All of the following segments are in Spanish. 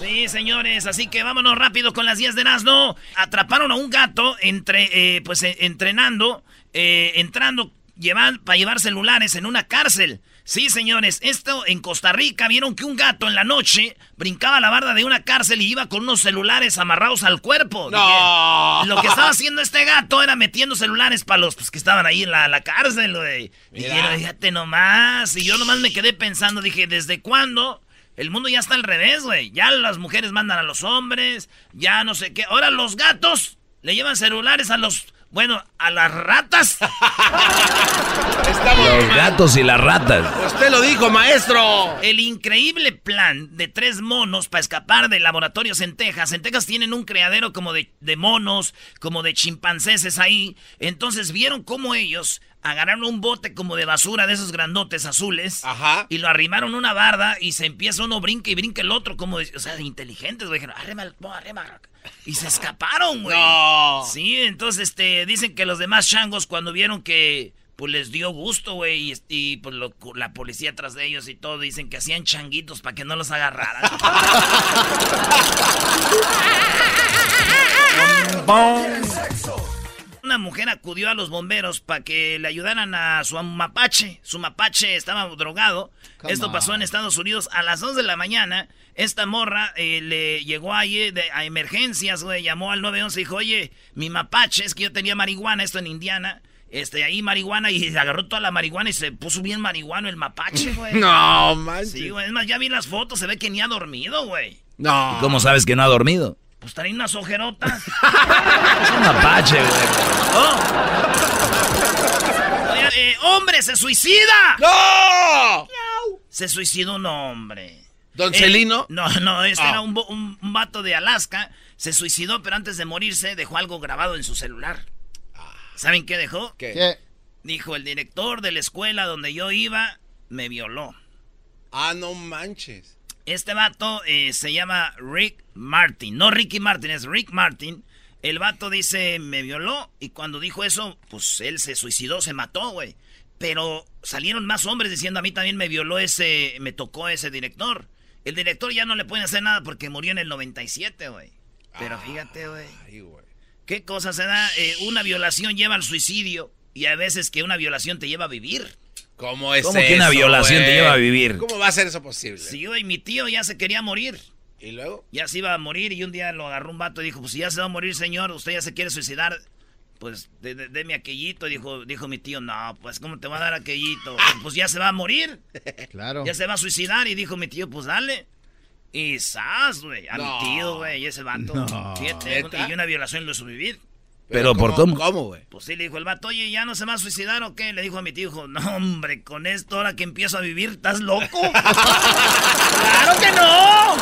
Sí, señores, así que vámonos rápido con las 10 de Erasmo. Atraparon a un gato entre, eh, pues, eh, entrenando, eh, entrando, llevan, para llevar celulares en una cárcel. Sí, señores, esto en Costa Rica vieron que un gato en la noche brincaba la barda de una cárcel y iba con unos celulares amarrados al cuerpo. No. Dije, lo que estaba haciendo este gato era metiendo celulares para los pues, que estaban ahí en la, la cárcel, güey. Dijeron, fíjate nomás. Y yo nomás me quedé pensando, dije, ¿desde cuándo? El mundo ya está al revés, güey. Ya las mujeres mandan a los hombres, ya no sé qué. Ahora los gatos le llevan celulares a los bueno, a las ratas. Los gatos y las ratas. Usted lo dijo, maestro. El increíble plan de tres monos para escapar de laboratorios en Texas. En Texas tienen un criadero como de, de monos, como de chimpancéses ahí. Entonces vieron cómo ellos agarraron un bote como de basura de esos grandotes azules. Ajá. Y lo arrimaron a una barda y se empieza uno brinca y brinca el otro como, de- o sea, inteligentes, güey. Dijeron, arrima, arrima. Y se escaparon, güey. No. Sí, entonces, este, dicen que los demás changos cuando vieron que, pues les dio gusto, güey, y, y, pues lo- la policía tras de ellos y todo, dicen que hacían changuitos para que no los agarraran. Una mujer acudió a los bomberos para que le ayudaran a su mapache. Su mapache estaba drogado. Come Esto pasó en Estados Unidos a las 2 de la mañana. Esta morra eh, le llegó ahí de- a emergencias, güey. Llamó al 911 y dijo, oye, mi mapache, es que yo tenía marihuana, esto en Indiana. Este, ahí marihuana y agarró toda la marihuana y se puso bien marihuano el mapache, güey. No, manches. Sí, güey. Es más, ya vi las fotos, se ve que ni ha dormido, güey. No. ¿Y ¿Cómo sabes que no ha dormido? Pues trae unas ojerotas. Es un mapache, güey. Oigan, eh, ¡Hombre, se suicida! ¡No! Se suicidó un hombre. ¿Don Eh, Celino? No, no, este Ah. era un, un- un vato de Alaska. Se suicidó, pero antes de morirse dejó algo grabado en su celular. ¿Saben qué dejó? ¿Qué? Dijo, el director de la escuela donde yo iba me violó. Ah, no manches. Este vato eh, se llama Rick Martin. No Ricky Martin, es Rick Martin. El vato dice, me violó. Y cuando dijo eso, pues él se suicidó, se mató, güey. Pero salieron más hombres diciendo, a mí también me violó ese, me tocó ese director. El director ya no le pueden hacer nada porque murió en el 97, güey. Pero fíjate, güey. Ay, güey. ¿Qué cosa se da? Eh, una violación lleva al suicidio. Y a veces que una violación te lleva a vivir. ¿Cómo es ¿Cómo que una eso, violación te lleva a vivir? ¿Cómo va a ser eso posible? Sí, güey, mi tío ya se quería morir. ¿Y luego? Ya se iba a morir y un día lo agarró un vato y dijo, pues si ya se va a morir, señor, usted ya se quiere suicidar, pues de- de- deme aquellito. Dijo, dijo mi tío, no, pues ¿cómo te va a dar aquellito? Pues ya se va a morir, Claro. ya se va a suicidar. Y dijo mi tío, pues dale. Y ¡zas, güey! A No. mi tío, güey, y ese vato. No. Fíjate, ¿Neta? y una violación lo hizo vivir. ¿Pero por cómo? ¿Cómo, güey? Pues sí, le dijo el vato, oye, ¿ya no se va a suicidar o qué? Le dijo a mi tío, no, hombre, con esto ahora que empiezo a vivir, ¿estás loco? ¡Claro que no!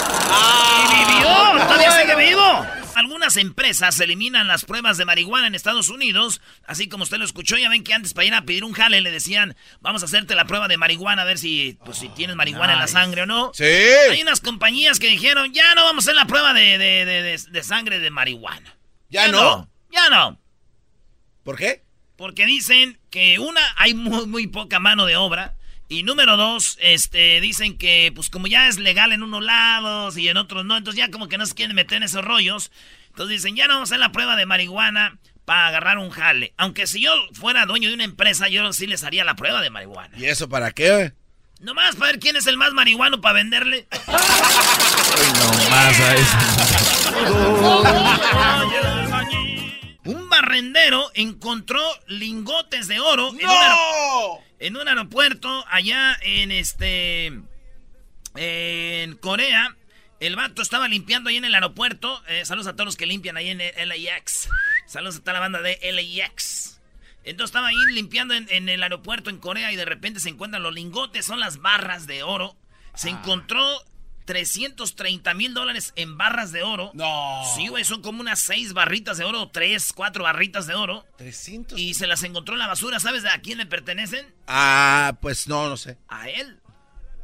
¡Y vivió! ¡Todavía sigue vivo! Algunas empresas eliminan las pruebas de marihuana en Estados Unidos. Así como usted lo escuchó, ya ven que antes para ir a pedir un jale le decían, vamos a hacerte la prueba de marihuana, a ver si, pues, si tienes marihuana en la sangre o no. Sí. Hay unas compañías que dijeron, ya no vamos a hacer la prueba de, de- de- de- de sangre de marihuana. ¿Ya no? Ya no. ¿Por qué? Porque dicen que una, hay muy, muy poca mano de obra. Y número dos, este, dicen que pues como ya es legal en unos lados y en otros no, entonces ya como que no se quieren meter en esos rollos. Entonces dicen, ya no vamos a hacer la prueba de marihuana para agarrar un jale. Aunque si yo fuera dueño de una empresa, yo sí les haría la prueba de marihuana. ¿Y eso para qué? Nomás para ver quién es el más marihuano para venderle. No más a eso. Un barrendero encontró lingotes de oro en, un aeropuerto allá en este en Corea. El vato estaba limpiando ahí en el aeropuerto. Eh, saludos a todos los que limpian ahí en LAX. Saludos a toda la banda de LAX. Entonces estaba ahí limpiando en, en el aeropuerto en Corea y de repente se encuentran los lingotes, son las barras de oro. Se encontró 330 mil dólares en barras de oro. No. Sí, güey, son como unas seis barritas de oro, tres, cuatro barritas de oro. 300. Y se las encontró en la basura. ¿Sabes a quién le pertenecen? Ah, pues no, no sé. A él.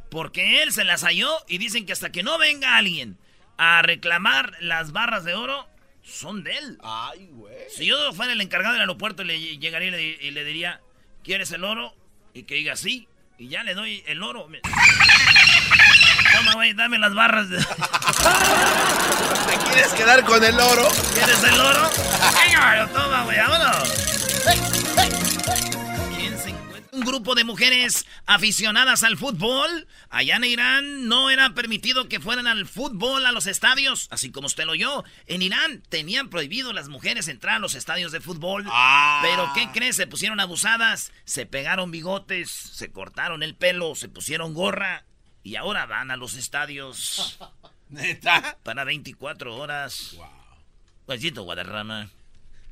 Porque él se las halló y dicen que hasta que no venga alguien a reclamar las barras de oro, son de él. Ay, güey. Si yo fuera el encargado del aeropuerto, le llegaría y le, y le diría, ¿quieres el oro? Y que diga sí. Y ya le doy el oro. Toma, güey, dame las barras. de- ¿Te quieres quedar con el oro? ¿Quieres el oro? Venga, toma, güey, vámonos. ¿Quién se encuentra? Un grupo de mujeres aficionadas al fútbol. Allá en Irán no era permitido que fueran al fútbol a los estadios, así como usted lo oyó. En Irán tenían prohibido las mujeres entrar a los estadios de fútbol. Ah. Pero ¿qué crees? Se pusieron abusadas, se pegaron bigotes, se cortaron el pelo, se pusieron gorra y ahora van a los estadios ¿Neta? para 24 horas. Wow. Besito, Guadarrama.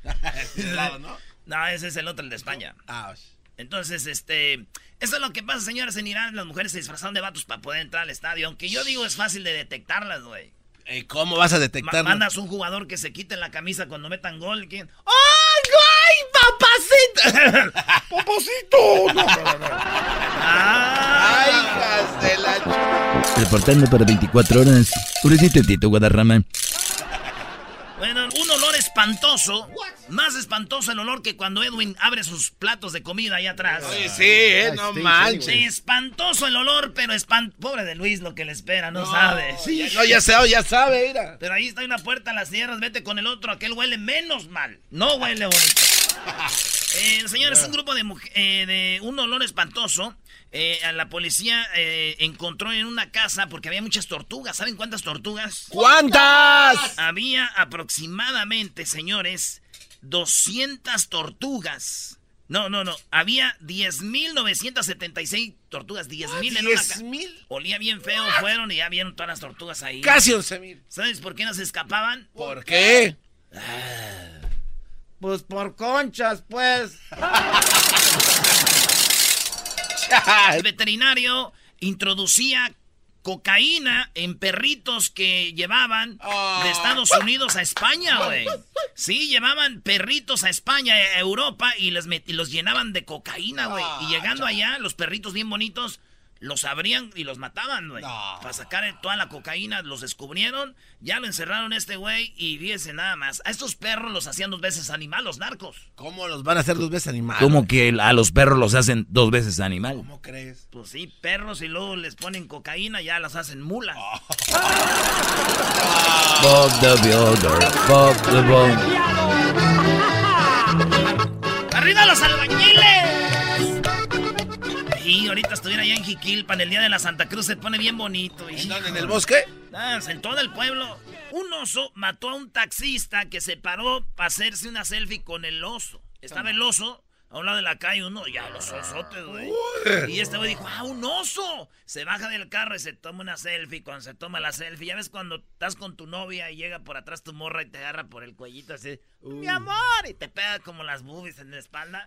Lado, ¿no? No, ese es el otro, el de España. Ah, Entonces, este. Eso es lo que pasa, señores. En Irán las mujeres se disfrazaron de vatos para poder entrar al estadio. Aunque yo digo es fácil de detectarlas, güey. ¿Y cómo vas a detectarlo? mandas un jugador que se quite la camisa cuando metan gol. ¿quién? ¡Ay, güey! ¡Papacito! ¡Papacito! No, no, no, no. Ah. ¡Ay, hijas de la... Reportando para 24 horas. Pobrecito Tito Guadarrama. Espantoso. Más espantoso el olor que cuando Edwin abre sus platos de comida ahí atrás. Oye, sí, eh, no manches. Espantoso el olor, pero espan... Pobre de Luis lo que le espera, no, sabe. Sí. No, ya sabe, ya sabe, mira. Pero ahí está una puerta a las tierras, vete con el otro, aquel huele menos mal. No huele bonito. Eh, señores, un grupo de, eh, de un olor espantoso. Eh, a la policía eh, encontró en una casa porque había muchas tortugas. ¿Saben cuántas tortugas? ¿Cuántas? Había aproximadamente, señores, 200 tortugas. No, no, no. Había 10.976 tortugas. 10.000 en una casa. ¿10,000? Olía bien feo, fueron y ya vieron todas las tortugas ahí. Casi 11 mil. ¿Sabes por qué no se escapaban? ¿Por qué? Pues por conchas, pues. El veterinario introducía cocaína en perritos que llevaban Ah. de Estados Unidos a España, güey. Sí, llevaban perritos a España, a Europa, y, les met- y los llenaban de cocaína, güey. Ah, y llegando allá, los perritos bien bonitos, los abrían y los mataban, güey. No. Para sacar toda la cocaína, los descubrieron, ya lo encerraron este güey, y fíjense nada más. A estos perros los hacían dos veces animal, los narcos. ¿Cómo los van a hacer dos veces animales? ¿Cómo que a los perros los hacen dos veces animal? ¿Cómo crees? Pues sí, perros y luego les ponen cocaína, ya las hacen mulas. Bob the Builder, Bob the Bob. ¡Arriba los albañiles! Ahorita estuviera allá en Jiquilpan, el día de la Santa Cruz se pone bien bonito. ¿En dónde? ¿En el bosque? Ah, en todo el pueblo. Un oso mató a un taxista que se paró para hacerse una selfie con el oso. Estaba el oso a un lado de la calle, uno, ya los osotes, güey. Y este güey dijo, ¡ah, un oso! Se baja del carro y se toma una selfie. Cuando se toma la selfie, ya ves cuando estás con tu novia y llega por atrás tu morra y te agarra por el cuellito así, ¡mi amor! Y te pega como las boobies en la espalda.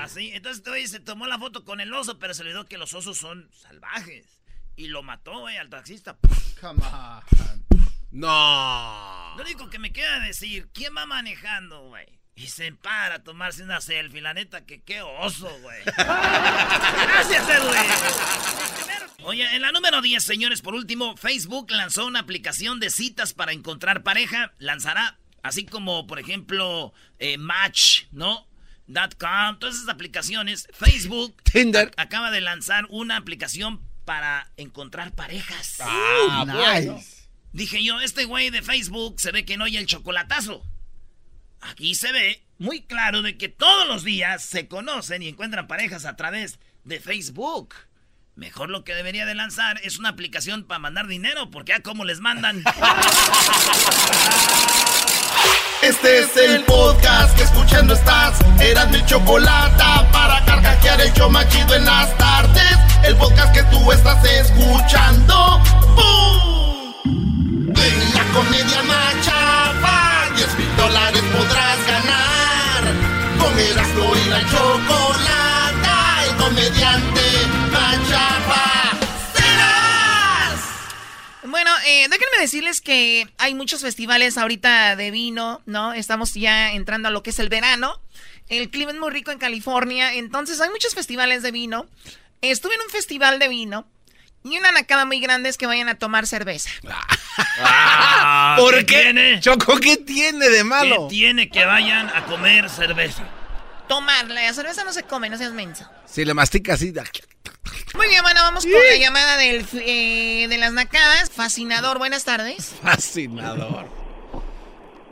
Así. Entonces este güey se tomó la foto con el oso, pero se olvidó que los osos son salvajes. Y lo mató, güey, al taxista. Come on. No. Lo único que me queda decir, ¿quién va manejando, güey? Y se para a tomarse una selfie. La neta, que qué oso, güey. Gracias, Edwin. Oye, en la número 10, señores, por último, Facebook lanzó una aplicación de citas para encontrar pareja. Lanzará, así como, por ejemplo, eh, Match, ¿no? .com, todas esas aplicaciones. Facebook Tinder. acaba de lanzar una aplicación para encontrar parejas. Ah, nice. Dije yo, este güey de Facebook se ve que no oye el chocolatazo. Aquí se ve muy claro de que todos los días se conocen y encuentran parejas a través de Facebook. Mejor lo que debería de lanzar es una aplicación para mandar dinero, porque a cómo les mandan. Este es el podcast que escuchando estás. Eran mi chocolate para carcajear el show más chido en las tardes. El podcast que tú estás escuchando. ¡Bum! En la comedia más chafa, 10 mil dólares podrás ganar. Con Erasmo y la chocolata, el comediante más chafa serás. Bueno, eh, déjenme decirles que hay muchos festivales ahorita de vino, ¿no? Estamos ya entrando a lo que es el verano. El clima es muy rico en California, entonces hay muchos festivales de vino. Estuve en un festival de vino y una nacada muy grande es que vayan a tomar cerveza. Ah, ¿Por ¿qué qué? tiene? Choco, ¿qué tiene de ¿Qué malo? tiene que vayan a comer cerveza? Tomarla, la cerveza no se come, no seas menso. Si le mastica así. da- Muy bien, bueno, vamos con la llamada del, eh, de las nacadas. Fascinador, buenas tardes. Fascinador.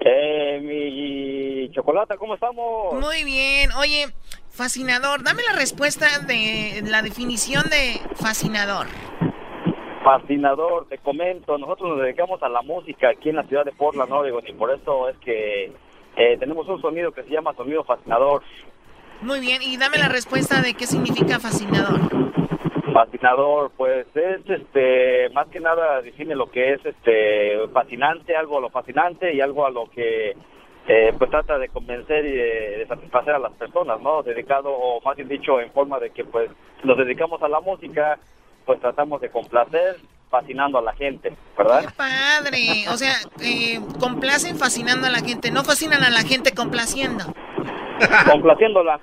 Eh, mi chocolate, ¿cómo estamos? Muy bien, oye, fascinador, dame la respuesta de la definición de fascinador. Fascinador, te comento, nosotros nos dedicamos a la música aquí en la ciudad de Portland, Oregon, y por eso es que eh, tenemos un sonido que se llama sonido fascinador. Muy bien, y dame la respuesta de qué significa fascinador. Fascinador, pues es este, más que nada define lo que es este fascinante, algo a lo fascinante y algo a lo que eh, pues trata de convencer y de, de satisfacer a las personas, ¿no? Dedicado, o más bien dicho, en forma de que pues nos dedicamos a la música, pues tratamos de complacer, fascinando a la gente, ¿verdad? Padre, o sea, eh, complacen fascinando a la gente, no fascinan a la gente complaciendo. Complaciéndola.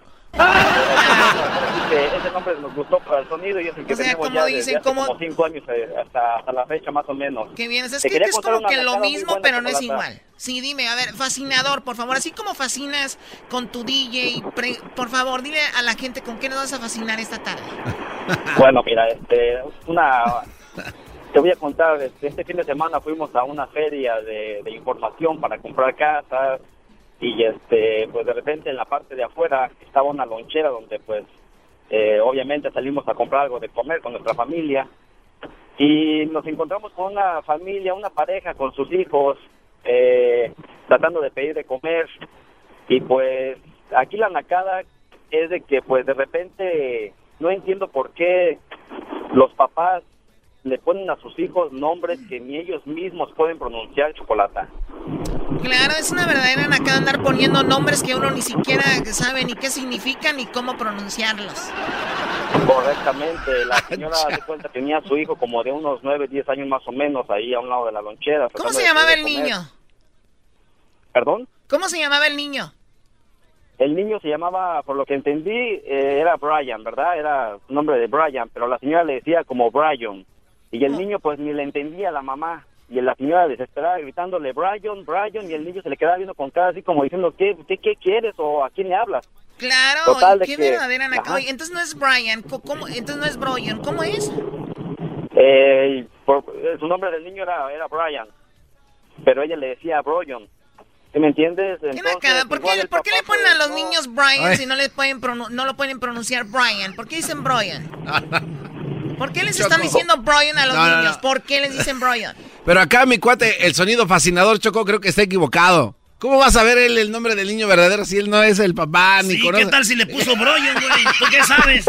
Ese nombre nos gustó para el sonido y es el que O sea, tenemos como ya dicen, desde hace como- como cinco años eh, hasta, hasta la fecha más o menos. Qué bien, es Te que es como que lo mismo, pero no es igual. Sí, dime, a ver, fascinador, por favor, así como fascinas con tu DJ, pre- por favor, dile a la gente con qué nos vas a fascinar esta tarde. Bueno, mira, este, una, te voy a contar, este, este fin de semana fuimos a una feria de, de información para comprar casas y este, pues de repente en la parte de afuera estaba una lonchera donde pues eh, obviamente salimos a comprar algo de comer con nuestra familia y nos encontramos con una familia, una pareja con sus hijos eh, tratando de pedir de comer y pues aquí la nacada es de que pues de repente no entiendo por qué los papás le ponen a sus hijos nombres que ni ellos mismos pueden pronunciar chocolata. Claro, es una verdadera nacada andar poniendo nombres que uno ni siquiera sabe ni qué significan ni cómo pronunciarlos. Correctamente, la señora de cuenta tenía a su hijo como de unos 9, 10 años más o menos ahí a un lado de la lonchera. ¿Cómo se llamaba el niño? ¿Perdón? ¿Cómo se llamaba el niño? El niño se llamaba, por lo que entendí, eh, era Brian, ¿verdad? Era nombre de Brian, pero la señora le decía como Brian. Y el niño pues ni le entendía a la mamá. Y la señora desesperada gritándole Brian, Brian, y el niño se le quedaba viendo con cara así como diciendo, ¿qué, qué, qué quieres o a quién le hablas? Claro, Total, de qué que- verdadera nacada. ajá. Oye, entonces no es Brian, ¿cómo? Entonces no es Brian, ¿cómo es? Eh, por- eh, su nombre del niño era, era Brian, pero ella le decía Brian. ¿Sí me entiendes? ¿Por qué, por le ponen a los niños Brian Ay. si no, les pueden no lo pueden pronunciar Brian? ¿Por qué dicen Brian? ¿Por qué les Choco. están diciendo Brian a los No, no, niños? no. ¿Por qué les dicen Brian? Pero acá mi cuate, el sonido fascinador, Choco, creo que está equivocado. ¿Cómo vas a ver él el nombre del niño verdadero si él no es el papá ni Sí, conoce? ¿qué tal si le puso Broyon, güey? ¿Tú qué sabes?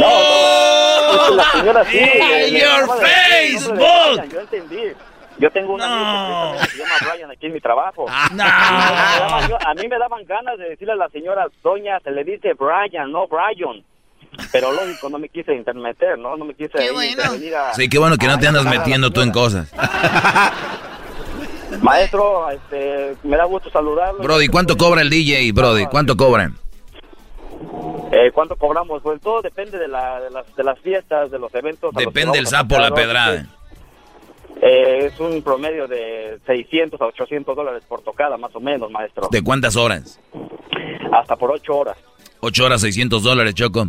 No, la señora sí. ¡In your Facebook! Brian, Yo entendí. Yo tengo un No. amigo que se llama Brian aquí en mi trabajo. Ah. No. Me daban- yo- a mí me daban ganas de decirle a la señora, doña, se le dice Brian, no Brian. Pero lógico, no me quise intermeter, ¿no? No me quise Qué bueno. intervenir a- Sí, qué bueno que no te andas metiendo tú en cosas. Maestro, este, me da gusto saludarlo. Brody, ¿cuánto cobra el DJ, Brody? ¿Cuánto cobran? Eh, ¿Cuánto cobramos? Pues todo depende de, la, de, las, de las fiestas, de los eventos. Depende el sapo, la pedrada. Eh, es un promedio de 600 a 800 dólares por tocada, más o menos, maestro. ¿De cuántas horas? Hasta por 8 horas. Ocho horas, 600 dólares, Choco.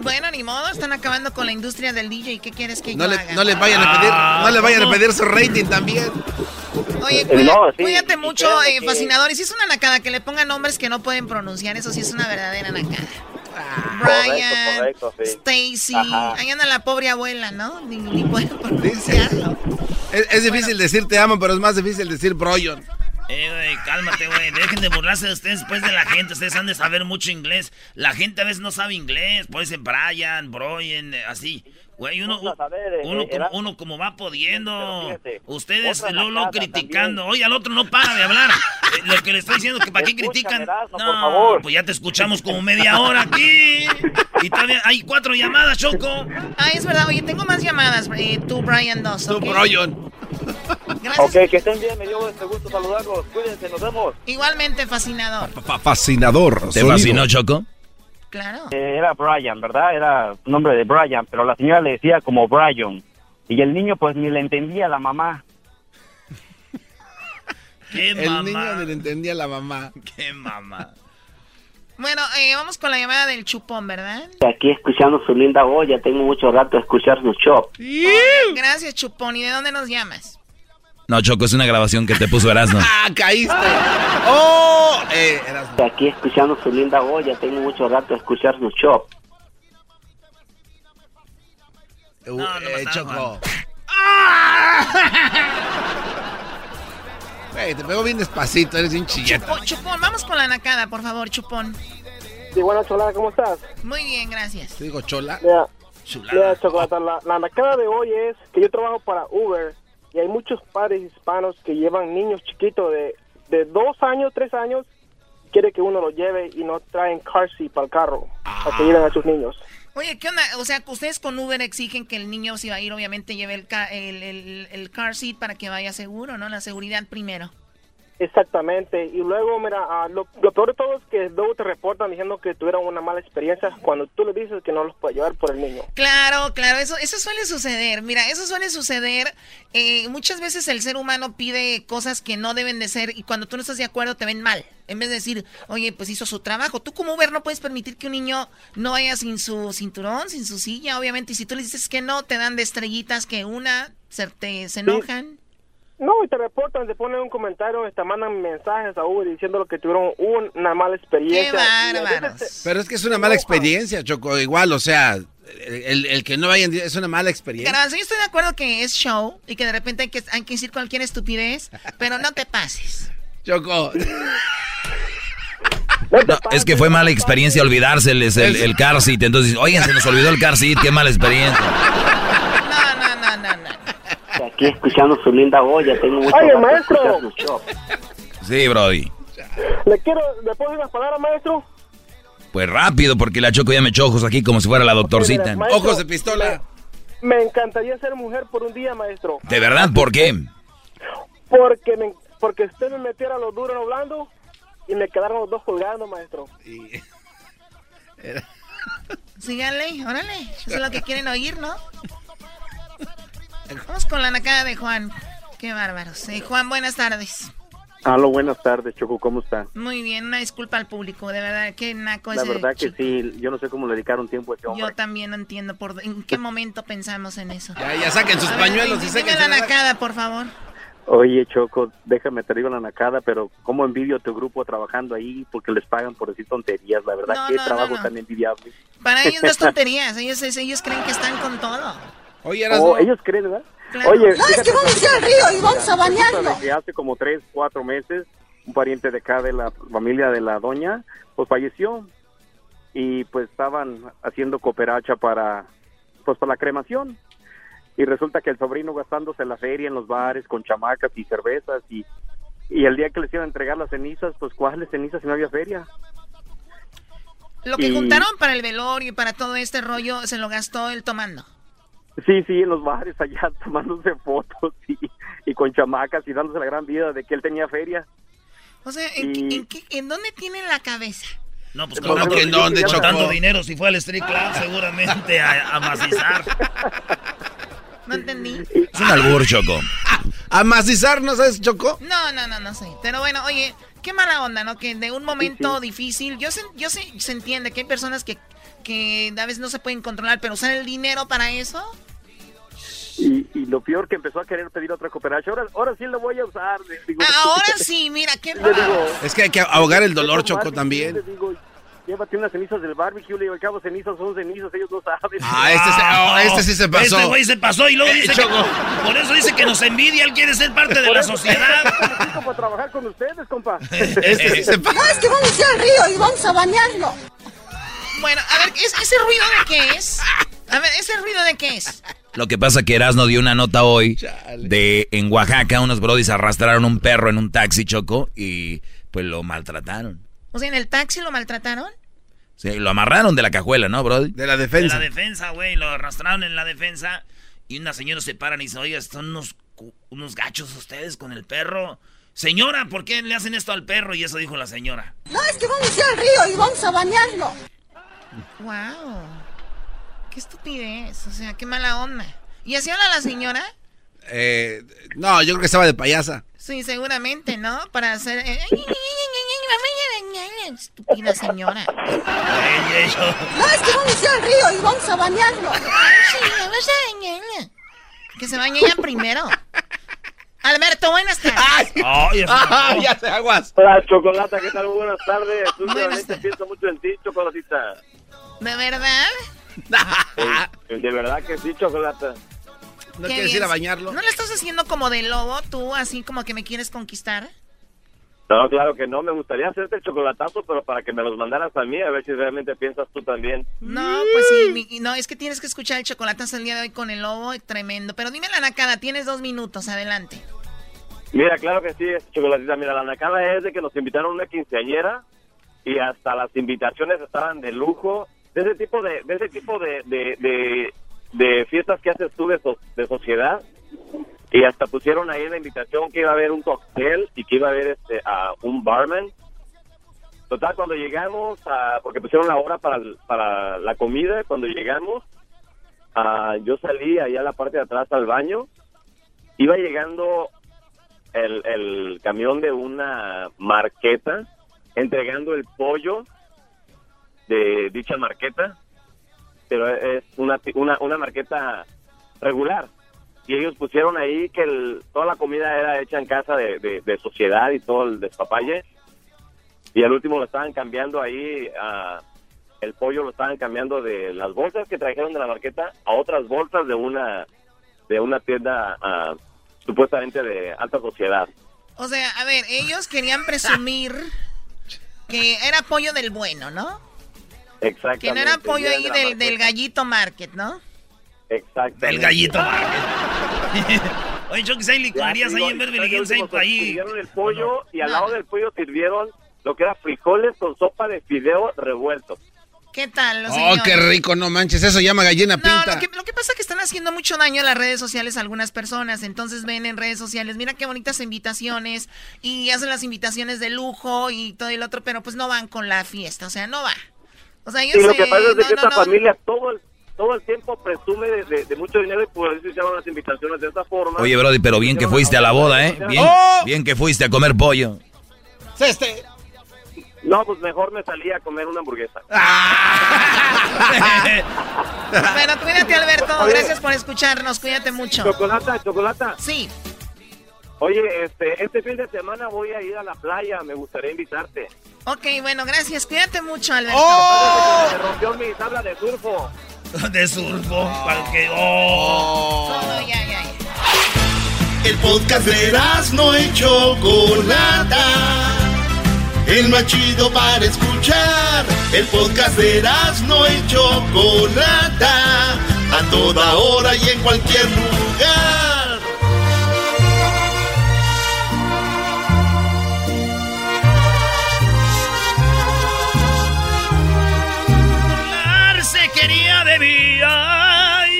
Bueno, ni modo, están acabando con la industria del DJ. ¿Qué quieres que No yo le, haga? no les vayan a pedir, no le vayan a pedir su rating también. Oye, Eh, cuida- no, sí, cuídate mucho, eh, que- fascinador. Y si es una nacada, que le pongan nombres que no pueden pronunciar, eso sí es una verdadera nacada. Correcto, Brian, correcto, sí. Stacy, ahí anda la pobre abuela, ¿no? Ni, ni pueden pronunciarlo. Es, es difícil decir te amo, pero es más difícil decir Broyon. Eh, güey, cálmate, güey. Dejen de burlarse de ustedes después de la gente. Ustedes han de saber mucho inglés. La gente a veces no sabe inglés. Puede ser Brian, Brian, eh, así. Güey, uno, Vamos a saber, eh, uno, eh, como, uno como va pudiendo. Fíjate, Ustedes luego nacada criticando. también. Oye, al otro no para de hablar. Eh, Lo que le estoy diciendo que para qué critican. Erasmo, no, por favor. pues ya te escuchamos como media hora aquí. Y todavía hay cuatro llamadas, Choco. Ah, es verdad. Oye, tengo más llamadas. Eh, tú, Brian, dos. Tú, ¿ok? Broyon. Gracias. Ok, que estén bien, me dio este gusto saludarlos. Cuídense, nos vemos. Igualmente, fascinador. Fascinador. ¿Te sonido. fascinó, Choco? Claro. Eh, era Brian, ¿verdad? Era nombre de Brian, pero la señora le decía como Brian. Y el niño pues ni le entendía a la mamá. Qué El mamá. niño ni le entendía a la mamá. Qué mamá. Bueno, eh, vamos con la llamada del chupón, ¿verdad? Aquí escuchando su linda voz, ya tengo mucho rato de escuchar su show. Gracias, chupón. ¿Y de dónde nos llamas? No, Choco, es una grabación que te puso Erasmo. ¡Ah, caíste! ¡Oh! Eh, eras- Aquí escuchando su linda voz, ya tengo mucho rato de escuchar su show. Uh, No, eh, Choco. Güey, te pego bien despacito, eres un chilleta. Chupón, chupón, vamos con la nacada, por favor, chupón. Sí, bueno, Chocolata, ¿cómo estás? Muy bien, gracias. Te digo chola. Mira, Chulada. mira Chocolata, la, la nacada de hoy es que yo trabajo para Uber y hay muchos padres hispanos que llevan niños chiquitos de, de dos años, tres años, quiere que uno los lleve y no traen car seat para el carro, para que lleven a sus niños. Oye, ¿qué onda? O sea, que ustedes con Uber exigen que el niño, si va a ir, obviamente lleve el, ca- el, el- el car seat para que vaya seguro, ¿no? La seguridad primero. Exactamente, y luego, mira, ah, lo, lo peor de todo es que luego te reportan diciendo que tuvieron una mala experiencia cuando tú le dices que no los puedes llevar por el niño. Claro, claro, eso, eso suele suceder. Mira, eso suele suceder. eh, muchas veces el ser humano pide cosas que no deben de ser y cuando tú no estás de acuerdo te ven mal. En vez de decir, oye, pues hizo su trabajo. Tú como Uber no puedes permitir que un niño no vaya sin su cinturón, sin su silla, obviamente. Y si tú le dices que no, te dan de estrellitas que una, se, te, se enojan. No, y te reportan, te ponen un comentario, te mandan mensajes a Uber diciendo que tuvieron una mala experiencia. ¡Qué bárbaros! Pero es que es una mala experiencia, Choco. Igual, o sea, el, el que no vayan es una mala experiencia. Garbanzo, yo estoy de acuerdo que es show y que de repente hay que, hay que decir cualquier estupidez, pero no te pases. Choco. No, es que fue mala experiencia olvidárseles el, el car seat. Entonces, oigan, se nos olvidó el car seat, qué mala experiencia. No, no, no, no, no. Aquí escuchando su linda voz, ya tengo mucho Oye, maestro. su. Sí, Brody. ¿Le quiero, le puedo decir unas palabras, maestro? Pues rápido, porque la Choco ya me echó ojos aquí como si fuera la doctorcita. Mira, maestro, Ojos de pistola. Me encantaría ser mujer por un día, maestro. ¿De verdad? ¿Por qué? Porque me, porque usted me metiera lo duro en lo blando y me quedaron los dos colgando, maestro. Síganle, órale. Eso es lo que quieren oír, ¿no? Vamos con la nacada de Juan. Qué bárbaros. Eh, Juan, buenas tardes. Aló, buenas tardes, Choco, ¿cómo está? Muy bien, una disculpa al público, de verdad, qué naco La verdad que chico. sí, yo no sé cómo le dedicaron tiempo a ese hombre. Yo también no entiendo por en qué momento pensamos en eso. Ya, ya saquen sus A ver, pañuelos y dime saquen la nacada, por favor. Oye, Choco, déjame te digo la nacada, pero cómo envidio a tu grupo trabajando ahí porque les pagan por decir tonterías, la verdad, No, qué no, no, trabajo no. tan envidiable. Para ellos no es tonterías, ellos, ellos creen que están con todo. Oye, Oh, ellos creen, ¿verdad? Claro. Oye, No, es que vamos Choco, al río y vamos a bañarnos. que hace como tres, cuatro meses, un pariente de acá de la familia de la doña, pues falleció y pues estaban haciendo cooperacha para, pues para la cremación. Y resulta que el sobrino gastándose la feria en los bares con chamacas y cervezas y, y el día que les iban a entregar las cenizas, pues ¿cuáles cenizas si no había feria? Lo que Y- juntaron para el velorio y para todo este rollo se lo gastó él tomando. Sí, sí, en los bares allá tomándose fotos y, y con chamacas y dándose la gran vida de que él tenía feria. O sea, ¿en, Y- en qué- en dónde tiene la cabeza? No, pues ¿Cómo con que en dónde, Choco? tanto dinero, si fue al street club, seguramente a, a macizar. No entendí. Es un albur, Choco. Amacizar, ¿no sabes, Choco? No, no, no, no sé. Pero bueno, oye, qué mala onda, ¿no? Que de un momento difícil, yo sé, yo sé, se entiende que hay personas que, que a veces no se pueden controlar, pero usar el dinero para eso. Y, y lo peor que empezó a querer pedir otra cooperacha. Ahora, ahora sí lo voy a usar. digo. Ahora sí, mira, qué digo, Es que hay que ahogar el dolor, "Estos Choco, barbecue", también. Le digo, llévate unas cenizas del barbecue. Le digo, al cabo, cenizas son cenizas, ellos no saben. Ah, este, se- oh, este sí se pasó. Este güey se pasó y luego Eh, dice que, Choco. por eso dice que nos envidia, él quiere ser parte de la sociedad. para trabajar con ustedes, compa. Este sí se pasó. No, es que vamos a ir al río y vamos a bañarlo. Bueno, a ver, ¿es- ¿ese ruido de qué es? A ver, ¿ese ruido de qué es? Lo que pasa que Erasmo dio una nota hoy de en Oaxaca unos brodis arrastraron un perro en un taxi, Choco, y pues lo maltrataron. O sea, ¿en el taxi lo maltrataron? Sí, lo amarraron de la cajuela, ¿no, brody? De la De defensa. la defensa, güey, lo arrastraron en la defensa y una señora se paran y dice, oiga, son unos, unos gachos ustedes con el perro. Señora, ¿por qué le hacen esto al perro? Y eso dijo la señora. No, es que vamos a ir al río y vamos a bañarlo. Wow. Qué estupidez, o sea, qué mala onda. ¿Y así habla la señora? Eh, no, yo creo que estaba de payasa. Sí, seguramente, ¿no? Para hacer... eh, Estúpida señora. No, es que vamos a ir al río y vamos a bañarlo. Que se bañe ella primero. Alberto, buenas tardes. Ay, Ah, ya se aguas. Hola, Chocolata, ¿qué tal? Buenas tardes. Buenas tardes. pienso mucho en ti, Chocolatita. ¿De verdad? Eh, De verdad que sí, Chocolata. ¿No quieres bien. ir a bañarlo? ¿No le estás haciendo como de lobo tú, así como que me quieres conquistar? No, claro que no. Me gustaría hacerte el chocolatazo, pero para que me los mandaras a mí, a ver si realmente piensas tú también. No, pues sí, mi- no, es que tienes que escuchar el chocolatazo el día de hoy con el lobo, tremendo. Pero dime la nacada, tienes dos minutos, adelante. Mira, claro que sí, Chocolatita. Mira, la nacada es de que nos invitaron a una quinceañera y hasta las invitaciones estaban de lujo. De ese tipo de, de ese tipo de, de, de, de fiestas que haces tú de, de sociedad. Y hasta pusieron ahí la invitación que iba a haber un cóctel y que iba a haber este, a un barman. Total, cuando llegamos, a- porque pusieron la hora para, para la comida, cuando llegamos, ah, yo salí allá a la parte de atrás al baño. Iba llegando el, el camión de una marqueta entregando el pollo de dicha marqueta, pero es una, una, una marqueta regular. Y ellos pusieron ahí que el- toda la comida era hecha en casa de, de- sociedad y todo el despapalle. Y al último lo estaban cambiando ahí, el pollo lo estaban cambiando de las bolsas que trajeron de la marqueta a otras bolsas de una, de una tienda ah, supuestamente de alta sociedad. O sea, a ver, ellos querían presumir que era pollo del bueno, ¿no? Exactamente. Que no era pollo ahí del, del gallito market, ¿no? Exactamente. Del gallito Oye, Choco, ¿hay licorerías Ya, ahí en Beverly y Hills? Ahí, ahí. Sirvieron el pollo y al No. lado del pollo sirvieron lo que era frijoles con sopa de fideo revueltos. ¿Qué tal, los Oh, señores? qué rico, no manches. Eso llama gallina No, pinta. lo que, lo que pasa es que están haciendo mucho daño a las redes sociales a algunas personas. Entonces ven en redes sociales, mira qué bonitas invitaciones y hacen las invitaciones de lujo y todo el otro, pero pues no van con la fiesta, o sea, no va. O sea, yo Y lo que pasa es no, que no, esta no. familia todo el, todo el tiempo presume de, de- de mucho dinero y por eso hicieron las invitaciones de esta forma. Oye, Brody, pero bien que fuiste a la boda, ¿eh? Bien, ¡Oh! bien que fuiste a comer pollo. Este. No, pues mejor me salí a comer una hamburguesa. Bueno, cuídate, Alberto. Gracias por escucharnos. Cuídate mucho. Chocolata, chocolata. Sí. Oye, este, este fin de semana voy a ir a la playa, me gustaría invitarte. Ok, bueno, gracias. Cuídate mucho, Alberto. ¡Oh! Se rompió mi tabla de surfo. De surfo. para que- oh. Todo, ya, ya, ya. El podcast de no y Chocolata. El más chido para escuchar. El podcast de no y Chocolata. A toda hora y en cualquier lugar. Se quería de mí. ay.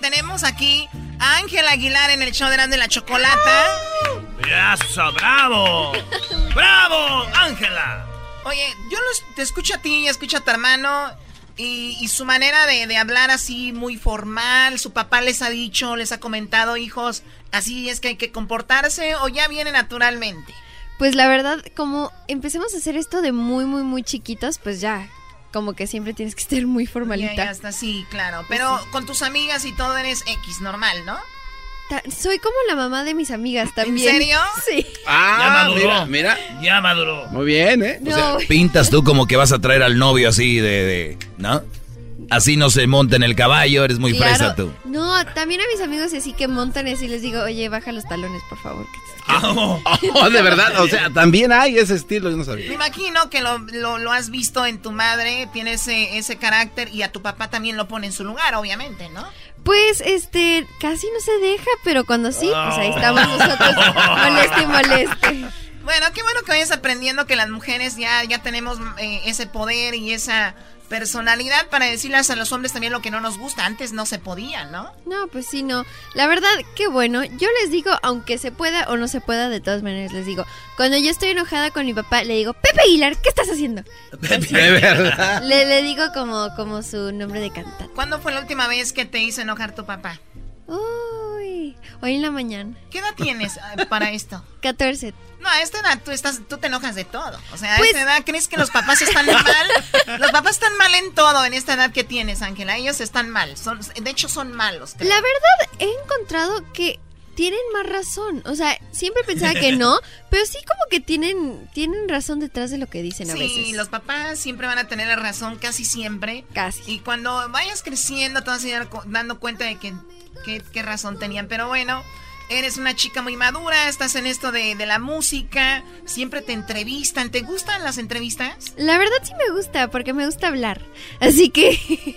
tenemos aquí a Ángel Aguilar en el show de la Chocolata. ¡Brazo, bravo! ¡Bravo, Ángela! Oye, yo te escucho a ti escucho a tu hermano y, su manera de, de, hablar así muy formal. Su papá les ha dicho, les ha comentado, hijos, así es que hay que comportarse o ya viene naturalmente. Pues la verdad, como empecemos a hacer esto de muy, muy, muy chiquitos, pues ya, como que siempre tienes que estar muy formalita. Ya, ya sí, claro. Pero con tus amigas y todo eres X, normal, ¿no? soy como la mamá de mis amigas también. ¿En serio? Sí. Ah, mira, mira. Ya maduró. Muy bien, ¿eh? o sea, pintas tú como que vas a traer al novio así de, de ¿no? Así no se monta en el caballo, eres muy fresa tú. No, también a mis amigos así que montan así les digo, oye, baja los talones, por favor. Oh, de verdad, o sea, también hay ese estilo, yo no sabía. Me imagino que lo, lo, has visto en tu madre, tiene ese, ese carácter y a tu papá también lo pone en su lugar, obviamente, ¿no? Pues, este, casi no se deja, pero cuando sí, pues ahí estamos nosotros, moleste y moleste. Bueno, qué bueno que vayas aprendiendo que las mujeres ya, ya tenemos eh, ese poder y esa personalidad para decirles a los hombres también lo que no nos gusta. Antes no se podía, ¿no? No, pues sí, no. La verdad, qué bueno. Yo les digo, aunque se pueda o no se pueda, de todas maneras les digo. Cuando yo estoy enojada con mi papá, le digo, Pepe Aguilar, ¿qué estás haciendo? De verdad. Le, le digo como, como su nombre de cantante. ¿Cuándo fue la última vez que te hizo enojar tu papá? Uy, hoy en la mañana. ¿Qué edad tienes eh, para esto? 14. No, a esta edad tú, estás, tú te enojas de todo. O sea, a pues esta edad crees que los papás están mal. Los papás están mal en todo en esta edad que tienes, Ángela. Ellos están mal. Son, de hecho, son malos. La verdad, he encontrado que tienen más razón. O sea, siempre pensaba que no, pero sí como que tienen, tienen razón detrás de lo que dicen a veces. Sí, los papás siempre van a tener la razón, casi siempre. Casi. Y cuando vayas creciendo te vas a ir dando cuenta de que qué razón tenían. Pero bueno, Eres una chica muy madura, estás en esto de, la música, siempre te entrevistan. ¿Te gustan las entrevistas? La verdad sí me gusta, porque me gusta hablar. Así que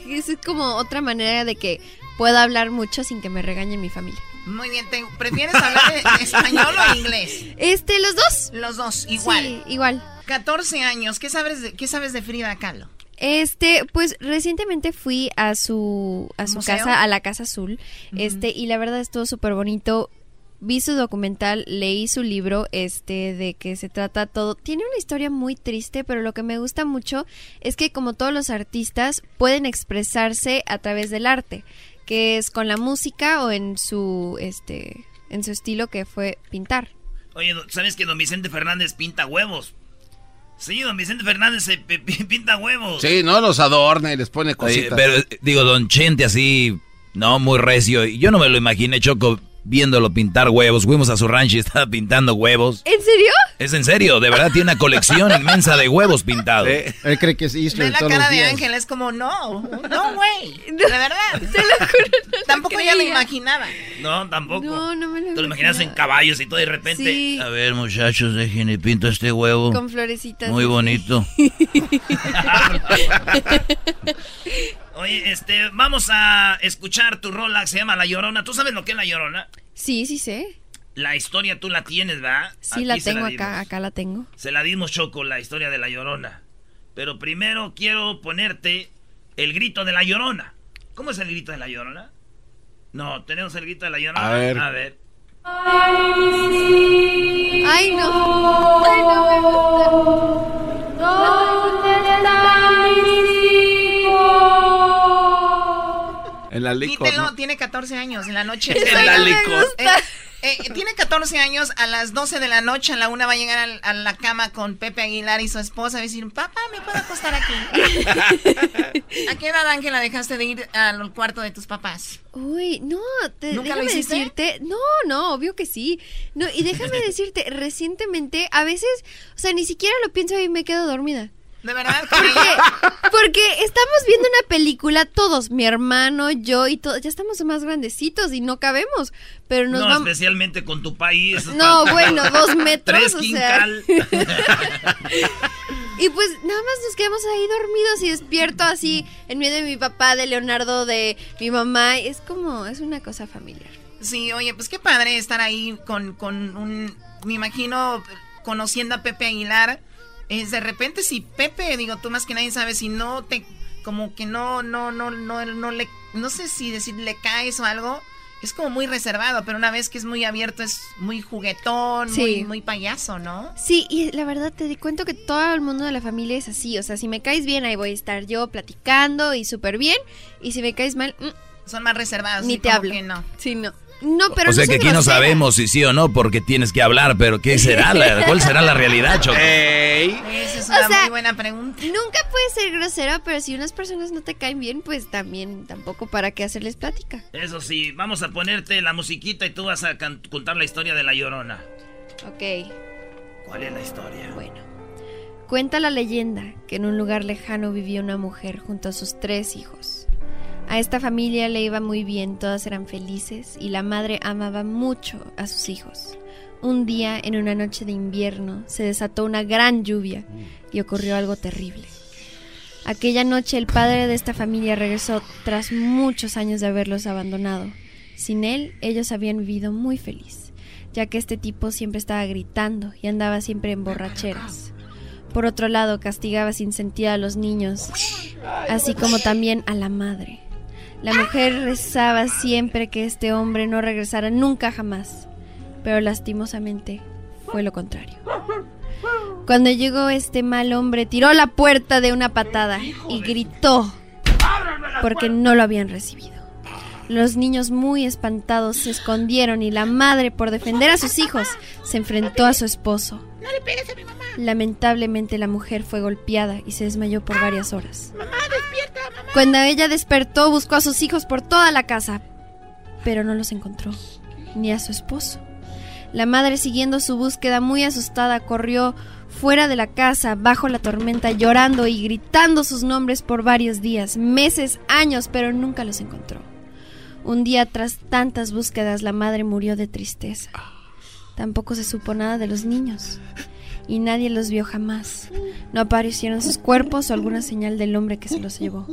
es como otra manera de que pueda hablar mucho sin que me regañe mi familia. Muy bien, ¿prefieres hablar español o inglés? Este, los dos. Los dos, igual. Sí, igual. 14 años, ¿qué sabes de, qué sabes de Frida Kahlo? Este, pues recientemente fui a su a su casa, a la Casa Azul, este, y la verdad estuvo súper bonito vi su documental, leí su libro, este, de que se trata todo. Tiene una historia muy triste, pero lo que me gusta mucho es que como todos los artistas pueden expresarse a través del arte, que es con la música o en su, este, en su estilo que fue pintar. Oye, ¿sabes que don Vicente Fernández pinta huevos? Sí, don Vicente Fernández se pinta huevos. Sí, no los adorna y les pone cositas. pero digo, don Chente así, no, muy recio. Yo no me lo imaginé, Choco viéndolo pintar huevos. Fuimos a su rancho y estaba pintando huevos. ¿En serio? Es en serio, de verdad tiene una colección inmensa de huevos pintados. Él cree que es Easter Ve la cara de Ángel, es como, no, no, güey. De verdad. Te lo juro. tampoco ya lo imaginaba. No, tampoco. No, no me lo Te lo imaginas en caballos y todo de repente. A ver, muchachos, dejen y pinto este huevo. Con florecitas. Muy bonito. Oye, este, vamos a escuchar tu rola se llama La Llorona. ¿Tú sabes lo que es La Llorona? Sí, sí sé. La historia tú la tienes, ¿verdad? Sí, la tengo acá, acá la tengo. Se la dimos Choco, la historia de La Llorona. Pero primero quiero ponerte el grito de La Llorona. ¿Cómo es el grito de La Llorona? No, tenemos el grito de La Llorona. A ver. A ver. Ay, no. Ay, no En la licor. tiene 14 años, en la noche. en la licor. Eh, eh, tiene 14 años, a las 12 de la noche, a la una va a llegar a, la cama con Pepe Aguilar y su esposa y decir, papá, ¿me puedo acostar aquí? ¿A qué edad, Ángela, dejaste de ir al cuarto de tus papás? Uy, no, te, déjame decirte, no, no, obvio que sí. No, y déjame decirte, recientemente, a veces, o sea, ni siquiera lo pienso y me quedo dormida. ¿De verdad? Porque, estamos viendo una película todos, mi hermano, yo y todos, ya estamos más grandecitos y no cabemos, pero nos No, especialmente con tu país. No, bueno, dos metros, Tres o y pues nada más nos quedamos ahí dormidos y despierto así en medio de mi papá, de Leonardo, de mi mamá, es como, es una cosa familiar. Sí, oye, pues qué padre estar ahí con, con un, me imagino, conociendo a Pepe Aguilar es de repente si Pepe, digo, tú más que nadie sabes, si no te como que no no no no no le no sé si decirle caes o algo, es como muy reservado, pero una vez que es muy abierto es muy juguetón, muy, muy payaso, ¿no? Sí, y la verdad te di cuenta que todo el mundo de la familia es así, o sea, si me caes bien ahí voy a estar yo platicando y súper bien, y si me caes mal... Mm, Son más reservados. Ni te hablo. no. Sí, no. No, pero o sea que aquí no sabemos si sí o no, porque tienes que hablar, pero ¿qué será? La, ¿Cuál será la realidad, Choco? Esa es una muy buena pregunta. Nunca puedes ser grosero, pero si unas personas no te caen bien, pues también tampoco para qué hacerles plática. Eso sí, vamos a ponerte la musiquita y tú vas a contar la historia de la llorona. Ok. ¿Cuál es la historia? Bueno. Cuenta la leyenda que en un lugar lejano vivía una mujer junto a sus tres hijos. A esta familia le iba muy bien, todas eran felices y la madre amaba mucho a sus hijos. Un día, en una noche de invierno, se desató una gran lluvia y ocurrió algo terrible. Aquella noche el padre de esta familia regresó tras muchos años de haberlos abandonado. Sin él, ellos habían vivido muy feliz, ya que este tipo siempre estaba gritando y andaba siempre en borracheras. Por otro lado, castigaba sin sentido a los niños, así como también a la madre. La mujer rezaba siempre que este hombre no regresara nunca jamás, pero lastimosamente fue lo contrario. Cuando llegó este mal hombre, tiró la puerta de una patada y gritó porque no lo habían recibido. Los niños muy espantados se escondieron y la madre, por defender a sus hijos, se enfrentó a su esposo. Lamentablemente la mujer fue golpeada y se desmayó por varias horas. Mamá, despierta. Cuando ella despertó, buscó a sus hijos por toda la casa, pero no los encontró, ni a su esposo. La madre, siguiendo su búsqueda muy asustada, corrió fuera de la casa, bajo la tormenta, llorando y gritando sus nombres por varios días, meses, años, pero nunca los encontró. Un día tras tantas búsquedas la madre murió de tristeza. Tampoco se supo nada de los niños y nadie los vio jamás. No aparecieron sus cuerpos o alguna señal del hombre que se los llevó.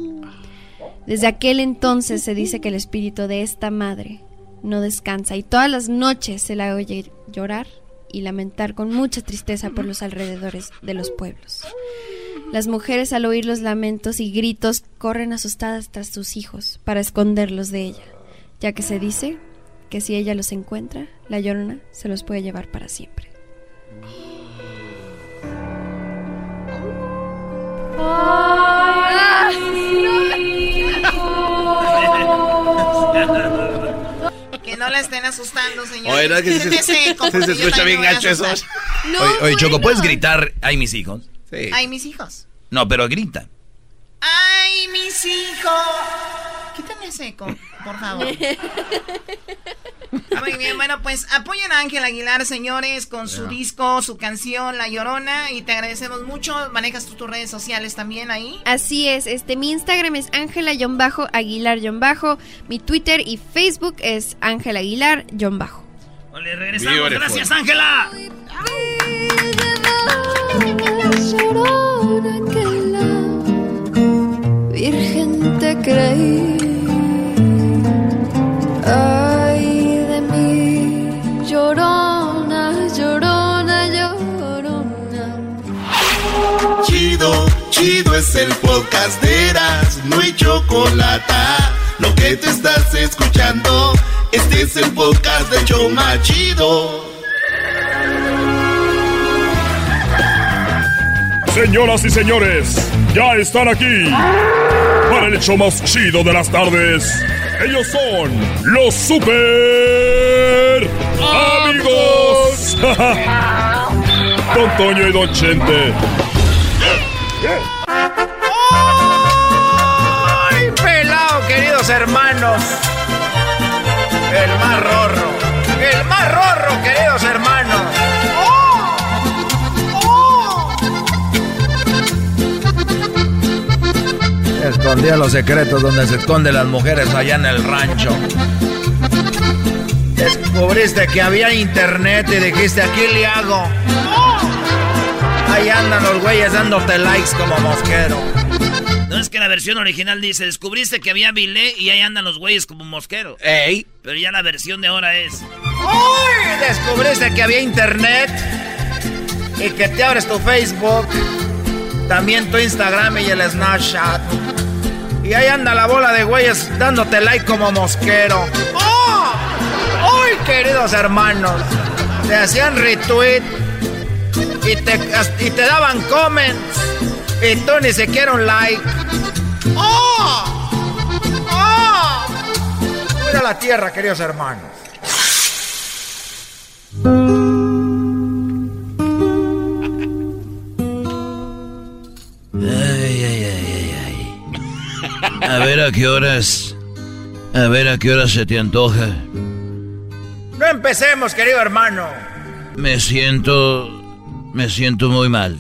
Desde aquel entonces se dice que el espíritu de esta madre no descansa y todas las noches se la oye llorar y lamentar con mucha tristeza por los alrededores de los pueblos. Las mujeres al oír los lamentos y gritos corren asustadas tras sus hijos para esconderlos de ella ya que se dice que si ella los encuentra, la llorona se los puede llevar para siempre. Que no la estén asustando, señor. Oye, no, que se, se, escucha bien gacho eso. oye, Choco, ¿puedes gritar, ay, mis hijos? Sí. Ay, mis hijos. No, pero grita. Ay, mis hijos. Quítame ese eco, por favor. Muy bien, bueno, pues apoyen a Ángel Aguilar, señores, con su disco, su canción, La Llorona, y te agradecemos mucho. ¿Manejas tú tus redes sociales también ahí? Así es, este, mi Instagram es Ángela-Aguilar-Bajo, mi Twitter y Facebook es Ángela Aguilar-Bajo. Vale, regresamos. Gracias, Ángela. Virgen te creí. Chido, chido es el podcast de Eras, no hay chocolate. Lo que te estás escuchando, este es el podcast de Choma Chido. Señoras y señores, ya están aquí para el hecho más chido de las tardes. Ellos son los super amigos. Don Toño y Don Chente. ¡Ay, pelado, queridos hermanos! El más rorro. El más rorro, queridos hermanos. Escondía los secretos donde se esconden las mujeres allá en el rancho. Descubriste que había internet y dijiste, aquí le hago. Ahí andan los güeyes dándote likes como mosquero. No es que la versión original dice, descubriste que había bilé y ahí andan los güeyes como mosquero. ¡Ey! Pero ya la versión de ahora es... ¡Uy! Descubriste que había internet y que te abres tu Facebook, también tu Instagram y el Snapchat. Y ahí anda la bola de güeyes dándote like como mosquero. ¡Oh! ¡Ay, queridos hermanos! Te hacían retweet y te, y te daban comments y tú ni siquiera un like. ¡Oh! ¡Oh! Mira la tierra, queridos hermanos. Ay, ay, ay, ay, ay. A ver a qué horas. A ver a qué horas se te antoja. No empecemos, querido hermano. Me siento. Me siento muy mal.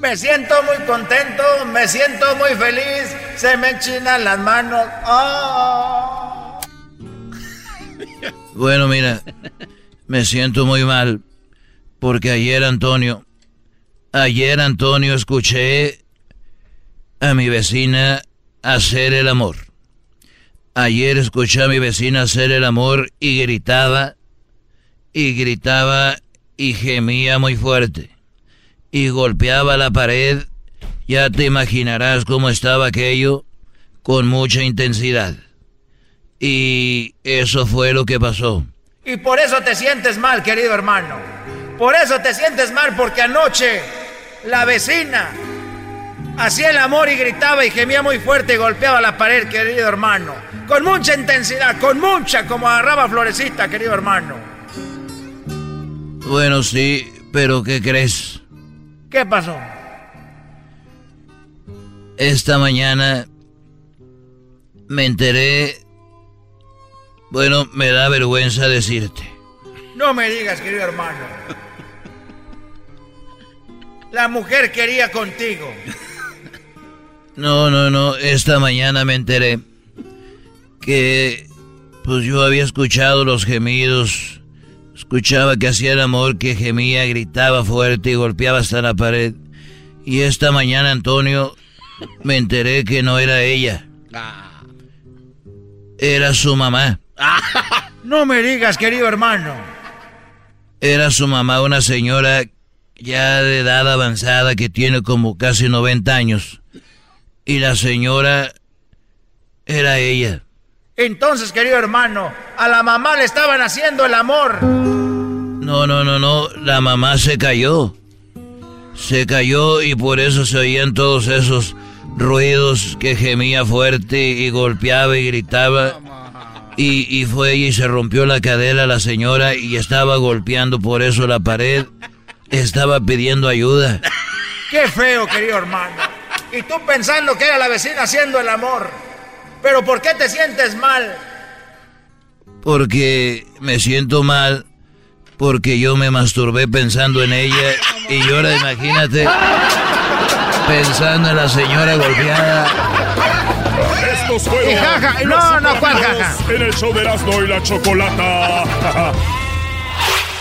Me siento muy contento, me siento muy feliz, se me enchinan las manos. ¡Oh! Bueno, mira, me siento muy mal porque ayer Antonio, ayer Antonio escuché a mi vecina hacer el amor. Ayer escuché a mi vecina hacer el amor y gritaba, y gritaba y gemía muy fuerte y golpeaba la pared, ya te imaginarás cómo estaba aquello, con mucha intensidad. Y eso fue lo que pasó. Y por eso te sientes mal, querido hermano. Por eso te sientes mal porque anoche la vecina hacía el amor y gritaba y gemía muy fuerte y golpeaba la pared, querido hermano. Con mucha intensidad, con mucha, como agarraba florecita, querido hermano. Bueno, sí, pero ¿qué crees? ¿Qué pasó? Esta mañana me enteré... Bueno, me da vergüenza decirte. No me digas, querido hermano. La mujer quería contigo. No, no, no. Esta mañana me enteré que pues yo había escuchado los gemidos Escuchaba que hacía el amor, que gemía, gritaba fuerte y golpeaba hasta la pared. Y esta mañana, Antonio, me enteré que no era ella. Era su mamá. No me digas, querido hermano. Era su mamá, una señora ya de edad avanzada que tiene como casi 90 años. Y la señora era ella. Entonces, querido hermano, a la mamá le estaban haciendo el amor. No, no, no, no, la mamá se cayó. Se cayó y por eso se oían todos esos ruidos que gemía fuerte y golpeaba y gritaba. Y, y fue y se rompió la cadera la señora y estaba golpeando por eso la pared. Estaba pidiendo ayuda. Qué feo, querido hermano. Y tú pensando que era la vecina haciendo el amor. Pero ¿por qué te sientes mal? Porque me siento mal. Porque yo me masturbé pensando en ella. Y ahora imagínate. Pensando en la señora golpeada. Estos fueron Y jaja, los no, no, ¿cuál jaja? En el show de Erasmo y la Chocolata.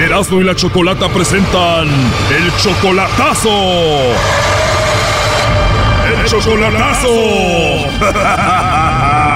Erasmo y la Chocolata presentan el chocolatazo. El chocolatazo.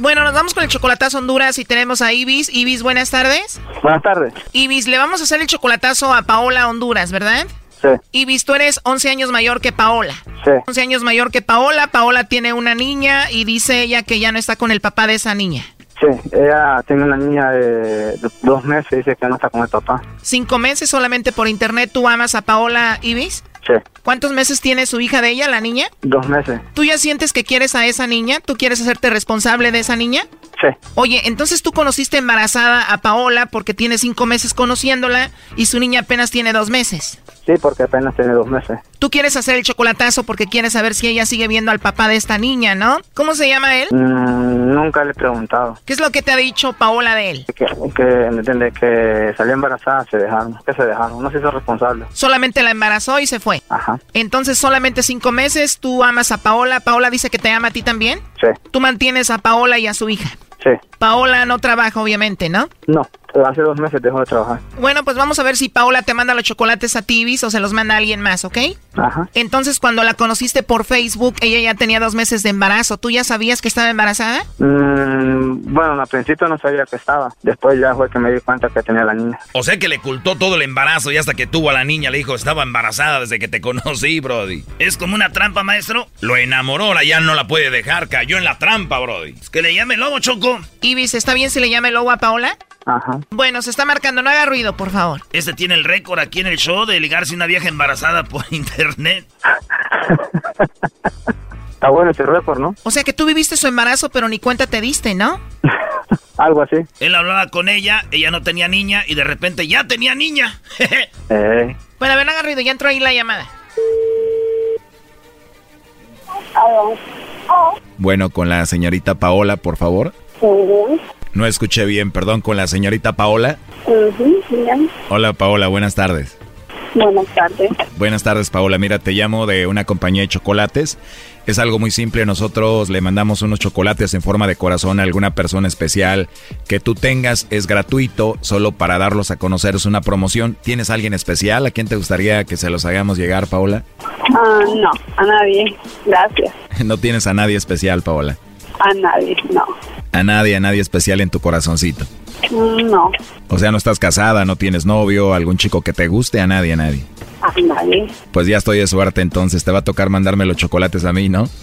Bueno, nos vamos con el chocolatazo Honduras y tenemos a Ibis. Ibis, buenas tardes. Buenas tardes. Ibis, le vamos a hacer el chocolatazo a Paola Honduras, ¿verdad? Sí, Ibis, tú eres 11 años mayor que Paola. sí. 11 años mayor que Paola. Paola tiene una niña y dice ella que ya no está con el papá de esa niña. Sí, ella tiene una niña de dos meses y dice que no está con el papá. Cinco meses solamente por internet. ¿Tú amas a Paola Ibis? Sí, ¿Cuántos meses tiene su hija de ella, la niña? dos meses. ¿Tú ya sientes que quieres a esa niña? ¿Tú quieres hacerte responsable de esa niña? Sí, Oye, entonces tú conociste embarazada a Paola porque tiene cinco meses conociéndola y su niña apenas tiene dos meses. Sí, porque apenas tiene dos meses. Tú quieres hacer el chocolatazo porque quieres saber si ella sigue viendo al papá de esta niña, ¿no? ¿Cómo se llama él? Mm, nunca le he preguntado. ¿Qué es lo que te ha dicho Paola de él? Que, que, ¿me entiendes? Que salió embarazada, se dejaron. Que se dejaron. No se hizo responsable. Solamente la embarazó y se fue. Ajá. Entonces, solamente cinco meses, tú amas a Paola. Paola dice que te ama a ti también. Sí. Tú mantienes a Paola y a su hija. Sí. Paola no trabaja, obviamente, ¿no? No, hace dos meses dejó de trabajar. Bueno, pues vamos a ver si Paola te manda los chocolates a Tibis o se los manda a alguien más, ¿ok? Ajá. Entonces, cuando la conociste por Facebook, ella ya tenía dos meses de embarazo. ¿Tú ya sabías que estaba embarazada? Mm, bueno, al principio no sabía que estaba. Después ya fue que me di cuenta que tenía la niña. O sea que le ocultó todo el embarazo y hasta que tuvo a la niña le dijo estaba embarazada desde que te conocí, Brody. Es como una trampa, maestro. Lo enamoró, ahora ya no la puede dejar, cayó en la trampa, Brody. Es que le llame lobo, Choco. Ibis, ¿está bien si le llame lobo a Paola? Ajá. Bueno, se está marcando, no haga ruido, por favor. Este tiene el récord aquí en el show de ligarse una vieja embarazada por internet. Está bueno ese récord, ¿no? O sea que tú viviste su embarazo, pero ni cuenta te diste, ¿no? Algo así. Él hablaba con ella, ella no tenía niña y de repente ya tenía niña. eh. Bueno, a ver, no haga ruido, ya entró ahí la llamada. Bueno, con la señorita Paola, por favor. No escuché bien, perdón, con la señorita Paola. Hola Paola, buenas tardes. Buenas tardes. Buenas tardes Paola, mira, te llamo de una compañía de chocolates. Es algo muy simple, nosotros le mandamos unos chocolates en forma de corazón a alguna persona especial que tú tengas, es gratuito, solo para darlos a conocer, es una promoción. ¿Tienes a alguien especial? ¿A quién te gustaría que se los hagamos llegar, Paola? Ah, no, a nadie. Gracias. no tienes a nadie especial, Paola. A nadie, no. A nadie, a nadie especial en tu corazoncito. No, O sea, no estás casada, no tienes novio, algún chico que te guste, a nadie, a nadie. a nadie. Pues ya estoy de suerte entonces, te va a tocar mandarme los chocolates a mí, ¿no?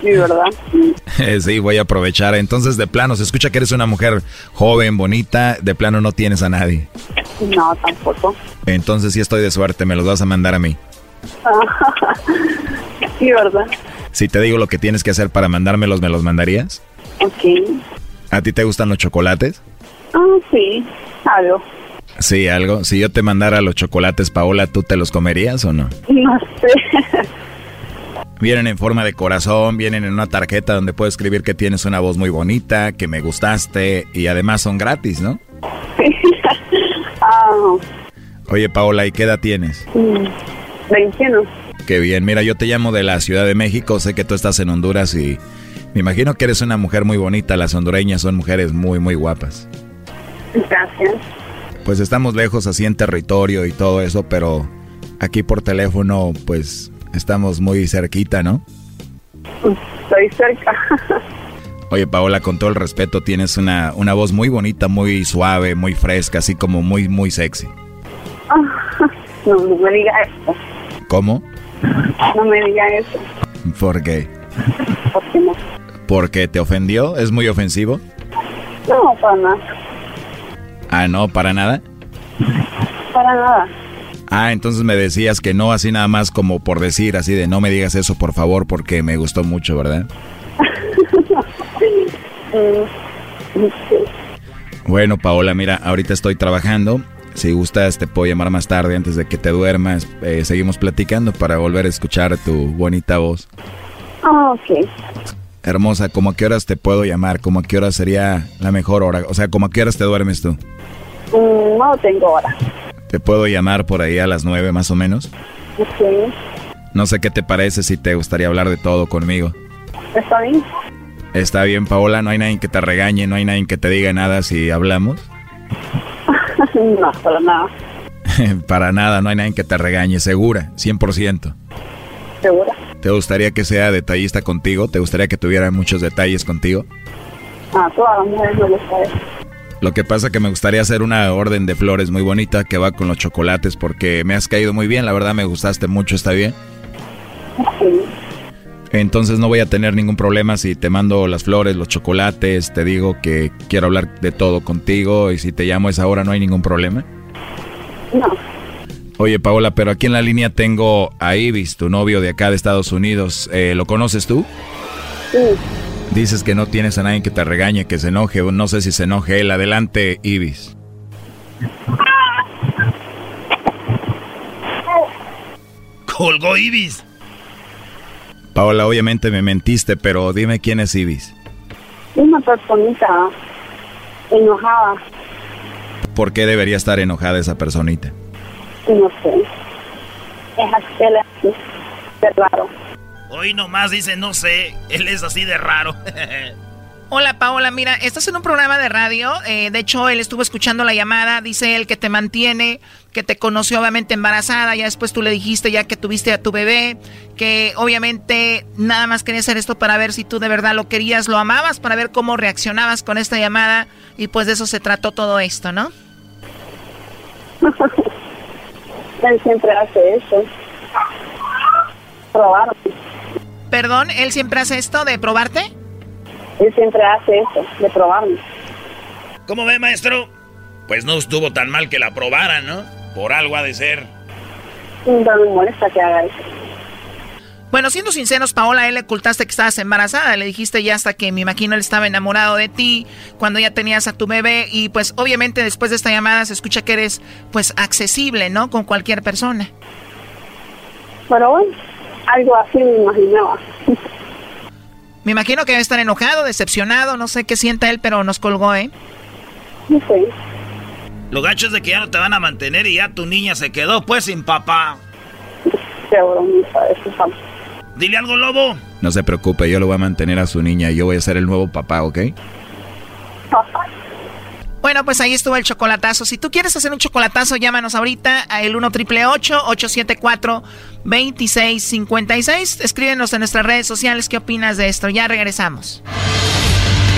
Sí, ¿verdad? sí, voy a aprovechar. Entonces, de plano, se escucha que eres una mujer joven, bonita, de plano no tienes a nadie. No, tampoco. Entonces sí estoy de suerte, me los vas a mandar a mí. Sí, ¿verdad? Si te digo lo que tienes que hacer para mandármelos, ¿me los mandarías? Ok. ¿A ti te gustan los chocolates? Ah, sí, algo. Sí, algo. Si yo te mandara los chocolates, Paola, ¿tú te los comerías o no? No sé. Vienen en forma de corazón, vienen en una tarjeta donde puedo escribir que tienes una voz muy bonita, que me gustaste y además son gratis, ¿no? Ah, Oye, Paola, ¿y qué edad tienes? mm, 21. Qué bien, mira, yo te llamo de la Ciudad de México, sé que tú estás en Honduras y me imagino que eres una mujer muy bonita, las hondureñas son mujeres muy, muy guapas. Gracias. Pues estamos lejos así en territorio y todo eso, pero aquí por teléfono pues estamos muy cerquita, ¿no? Estoy cerca. Oye, Paola, con todo el respeto, tienes una, una voz muy bonita, muy suave, muy fresca, así como muy, muy sexy. No, no me diga eso. ¿Cómo? No me diga eso. ¿Por qué? ¿Por qué no? ¿Porque te ofendió? ¿Es muy ofensivo? No, para nada. Ah, no, para nada. Para nada. Ah, entonces me decías que no, así nada más como por decir, así de no me digas eso, por favor, porque me gustó mucho, ¿verdad? Sí. Bueno, Paola, mira, ahorita estoy trabajando. Si gustas, te puedo llamar más tarde antes de que te duermas. Eh, seguimos platicando para volver a escuchar tu bonita voz. Ah, ok. Hermosa, ¿cómo a qué horas te puedo llamar? ¿Cómo a qué hora sería la mejor hora? O sea, ¿cómo a qué horas te duermes tú? Mm, no tengo hora. ¿Te puedo llamar por ahí a las nueve más o menos? Ok. No sé qué te parece si te gustaría hablar de todo conmigo. ¿Está bien? Está bien, Paola, no hay nadie que te regañe, no hay nadie que te diga nada si hablamos. no, para nada. Para nada, no hay nadie que te regañe, segura, 100%. ¿Segura? ¿Te gustaría que sea detallista contigo? ¿Te gustaría que tuviera muchos detalles contigo? Ah, todas las mujeres me gusta eso. Lo que pasa que me gustaría hacer una orden de flores muy bonita que va con los chocolates porque me has caído muy bien, la verdad me gustaste mucho, ¿está bien? Sí. Entonces no voy a tener ningún problema si te mando las flores, los chocolates, te digo que quiero hablar de todo contigo y si te llamo a esa hora no hay ningún problema. No. Oye Paola, pero aquí en la línea tengo a Ibis, tu novio de acá de Estados Unidos. Eh, ¿Lo conoces tú? Sí. Dices que no tienes a nadie que te regañe, que se enoje, no sé si se enoje él. Adelante, Ibis. colgó Ibis. Paola, obviamente me mentiste, pero dime quién es Ibis. Una personita enojada, ¿Por qué debería estar enojada esa personita? no sé. Es así, él es así, de raro. Hoy nomás dice, no sé, él es así de raro. Hola Paola, mira, estás en un programa de radio, eh, de hecho él estuvo escuchando la llamada, dice él que te mantiene, que te conoció obviamente embarazada, ya después tú le dijiste ya que tuviste a tu bebé, que obviamente nada más quería hacer esto para ver si tú de verdad lo querías, lo amabas, para ver cómo reaccionabas con esta llamada y pues de eso se trató todo esto, ¿no? Él siempre hace eso. Probarme. Perdón, él siempre hace esto de probarte. Él siempre hace eso, de probarme. ¿Cómo ve, maestro? Pues no estuvo tan mal que la probaran, ¿no? Por algo ha de ser. No me molesta que haga eso. Bueno, siendo sinceros, Paola, él le ocultaste que estabas embarazada. Le dijiste ya hasta que me imagino él estaba enamorado de ti cuando ya tenías a tu bebé. Y pues obviamente después de esta llamada se escucha que eres pues accesible, ¿no? Con cualquier persona. Pero bueno, algo así me imaginaba. Me imagino que debe estar enojado, decepcionado, no sé qué sienta él, pero nos colgó, ¿eh? No sé. Lo gacho es de que ya no te van a mantener y ya tu niña se quedó pues sin papá. Qué bromista, eso es Dile algo, lobo. No se preocupe, yo lo voy a mantener a su niña y yo voy a ser el nuevo papá, ¿ok? Bueno, pues ahí estuvo el chocolatazo. Si tú quieres hacer un chocolatazo, llámanos ahorita a el 1 triple 874 2656. Escríbenos en nuestras redes sociales qué opinas de esto. Ya regresamos.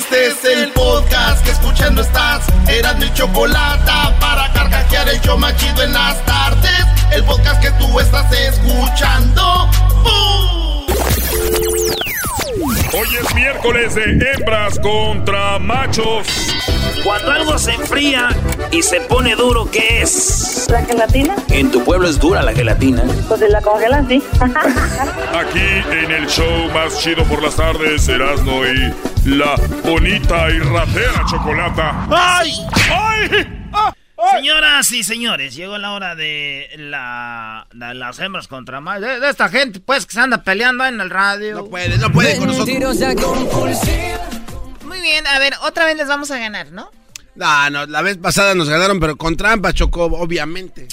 Este es el podcast que escuchando estás. Eran mi chocolate para carcajear el yo machido en las tardes. El podcast que tú estás escuchando. ¡Bum! Hoy es miércoles de hembras contra machos. Cuando algo se enfría y se pone duro, ¿qué es? ¿La gelatina? En tu pueblo es dura la gelatina. Pues la congelan, sí. Aquí en el show más chido por las tardes, Erasno y la bonita y ratera chocolata. ¡Ay! ¡Ay! Señoras y señores, llegó la hora de la, de las hembras contra. De, de esta gente, pues, que se anda peleando en el radio. No puede, no puede con nosotros. Muy bien, a ver, otra vez les vamos a ganar, ¿no? No, no, la vez pasada nos ganaron, pero con trampa, Chocó, obviamente.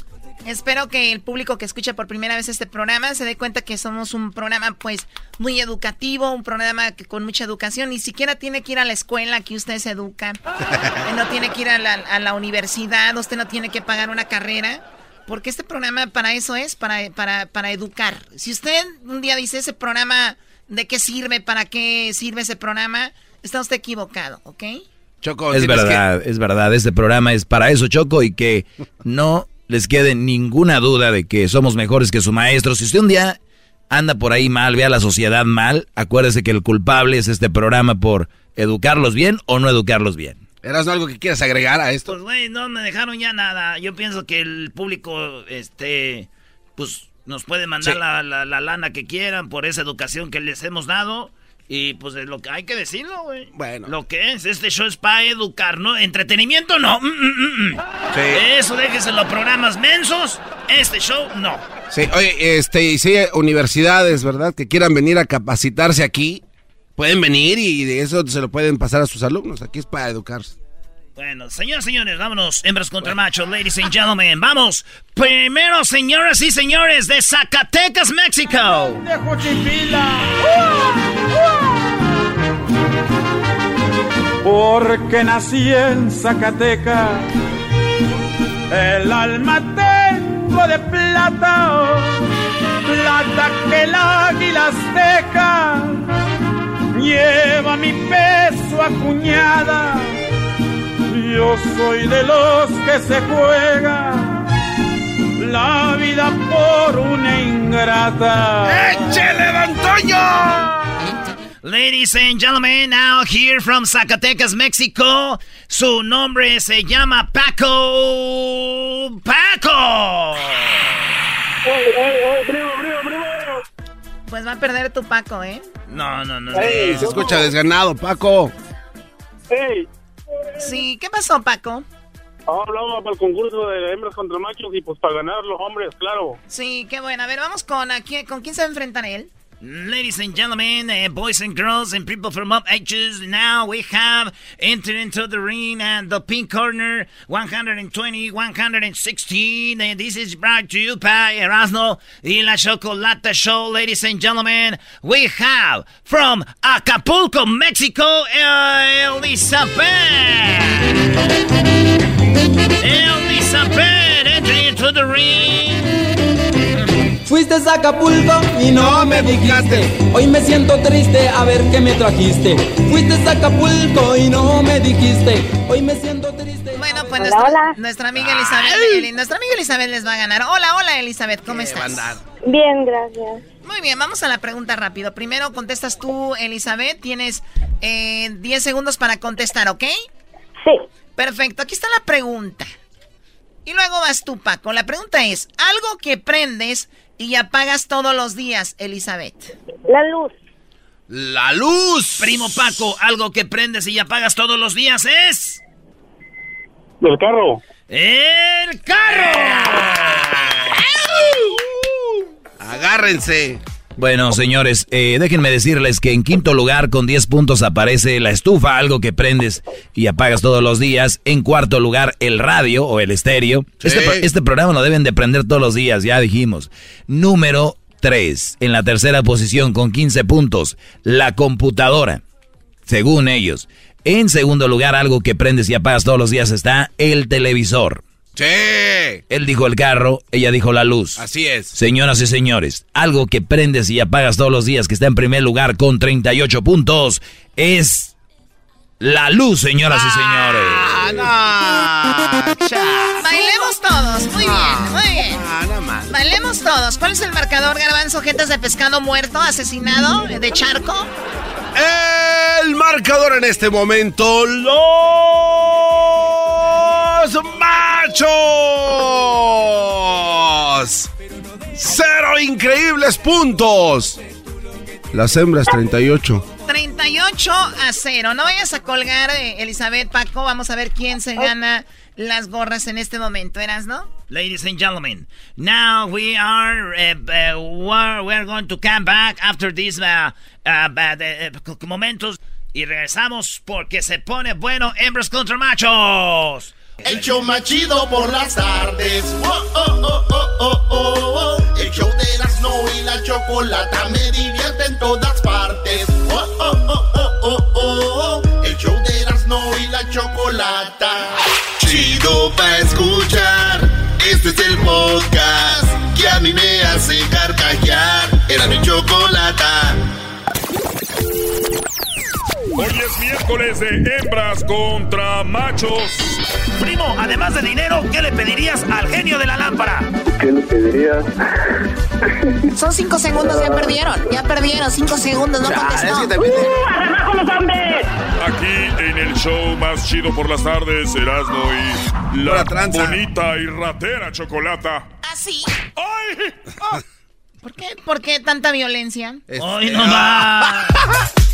Espero que el público que escucha por primera vez este programa se dé cuenta que somos un programa pues muy educativo, un programa que con mucha educación, ni siquiera tiene que ir a la escuela que usted se educa, no tiene que ir a la, a la universidad, usted no tiene que pagar una carrera, porque este programa para eso es, para, para, para educar. Si usted un día dice ese programa, ¿de qué sirve? ¿Para qué sirve ese programa? Está usted equivocado, ¿ok? Choco, Es verdad, es verdad. Este programa es para eso, Choco, y que no les quede ninguna duda de que somos mejores que su maestro. Si usted un día anda por ahí mal, ve a la sociedad mal, acuérdese que el culpable es este programa por educarlos bien o no educarlos bien. ¿Eras algo que quieras agregar a esto? Pues, güey, no me dejaron ya nada. Yo pienso que el público, este, pues, nos puede mandar Sí. la, la- la lana que quieran por esa educación que les hemos dado. Y, pues, es lo que hay que decirlo, güey. Bueno. Lo que es, este show es para educar, ¿no? Entretenimiento, no. Mm, mm, mm, mm. Sí. Eso déjese los programas mensos. Este show, no. Sí, oye, este, y si hay universidades, ¿verdad? Que quieran venir a capacitarse aquí, pueden venir y de eso se lo pueden pasar a sus alumnos. Aquí es para educarse. Bueno, señoras y señores, vámonos. Hembras contra machos, ladies and gentlemen. Vamos. Primero, señoras y señores, de Zacatecas, México. Porque nací en Zacatecas, el alma tengo de plata, plata que el águila azteca lleva mi peso acuñada. Yo soy de los que se juega la vida por una ingrata. ¡Échele, don Toño! Ladies and gentlemen, now here from Zacatecas, México. Su nombre se llama Paco. ¡Paco! Pues va a perder tu Paco, ¿eh? No, no, no. Ey, no. se escucha desganado, Paco. ¡Ey! Sí, ¿qué pasó, Paco? Hablaba para el concurso de hembras contra machos y pues para ganar los hombres, claro. Sí, qué bueno. A ver, vamos con, a quién, ¿con quién se va a enfrentar él? Ladies and gentlemen, uh, boys and girls, and people from up ages, now we have entered into the ring and the pink corner, 120, 116, and this is brought to you by Erasmo y la Chocolata Show. Ladies and gentlemen, we have from Acapulco, Mexico, Elizabeth. Elizabeth, entering into the ring. Fuiste a Acapulco y no, me dijiste. Hoy me siento triste a ver qué me trajiste. Fuiste a Acapulco y no me dijiste. Hoy me siento triste. Bueno, pues nuestra, nuestra amiga Elizabeth, Eli- nuestra amiga Elizabeth les va a ganar. Hola, hola Elizabeth, ¿cómo estás? Bien, gracias. Muy bien, vamos a la pregunta rápido. Primero contestas tú, Elizabeth. Tienes eh, 10 segundos para contestar, ¿ok? Sí. Perfecto, aquí está la pregunta. Y luego vas tú, Paco. La pregunta es, algo que prendes y apagas todos los días, Elizabeth. La luz. ¡La luz! Primo Paco, algo que prendes y apagas todos los días es... Del carro. ¡El carro! Agárrense. Bueno, señores, eh, déjenme decirles que en quinto lugar con 10 puntos aparece la estufa, algo que prendes y apagas todos los días. En cuarto lugar, el radio o el estéreo. Este, este programa lo deben de prender todos los días, ya dijimos. Número 3, en la tercera posición con 15 puntos, la computadora, según ellos. En segundo lugar, algo que prendes y apagas todos los días está el televisor. Sí. Él dijo el carro, ella dijo la luz. Así es. Señoras y señores, algo que prendes y apagas todos los días que está en primer lugar con 38 puntos es la luz, señoras y señores. Bailemos todos, muy bien, muy bien. Bailemos todos. ¿Cuál es el marcador, garbanzo? Jetas de pescado muerto, asesinado, de charco. El marcador en este momento, los machos. Cero increíbles puntos. Las hembras 38. 38 a 0. No vayas a colgar, eh, Elizabeth, Paco. Vamos a ver quién se gana las gorras en este momento, ¿eras, no? Ladies and gentlemen, now we are uh, uh, we're, we're going to come back after these uh, uh, bad, uh, uh, momentos y regresamos porque se pone bueno hembras contra machos. El show más chido por las tardes. Oh, oh, oh, oh, oh, oh, oh. El show de Erasmo y la chocolata me divierte en todas partes. Oh, oh, oh, oh, oh, oh, oh. El show de Erasmo y la chocolata. Chido pa' escuchar. Este es el podcast que a mí me hace carcajear. Era mi chocolata. Hoy es miércoles de hembras contra machos. Primo, además de dinero, ¿qué le pedirías al genio de la lámpara? ¿Qué le pedirías? Son cinco segundos, ya perdieron. Ya perdieron, cinco segundos, no contestó. ¡Uh, los hombres! Aquí en el show más chido por las tardes, Erasmo y la bonita y ratera chocolata. ¿Ah, sí? ¿Por qué, ¿Por qué tanta violencia? Hoy no va.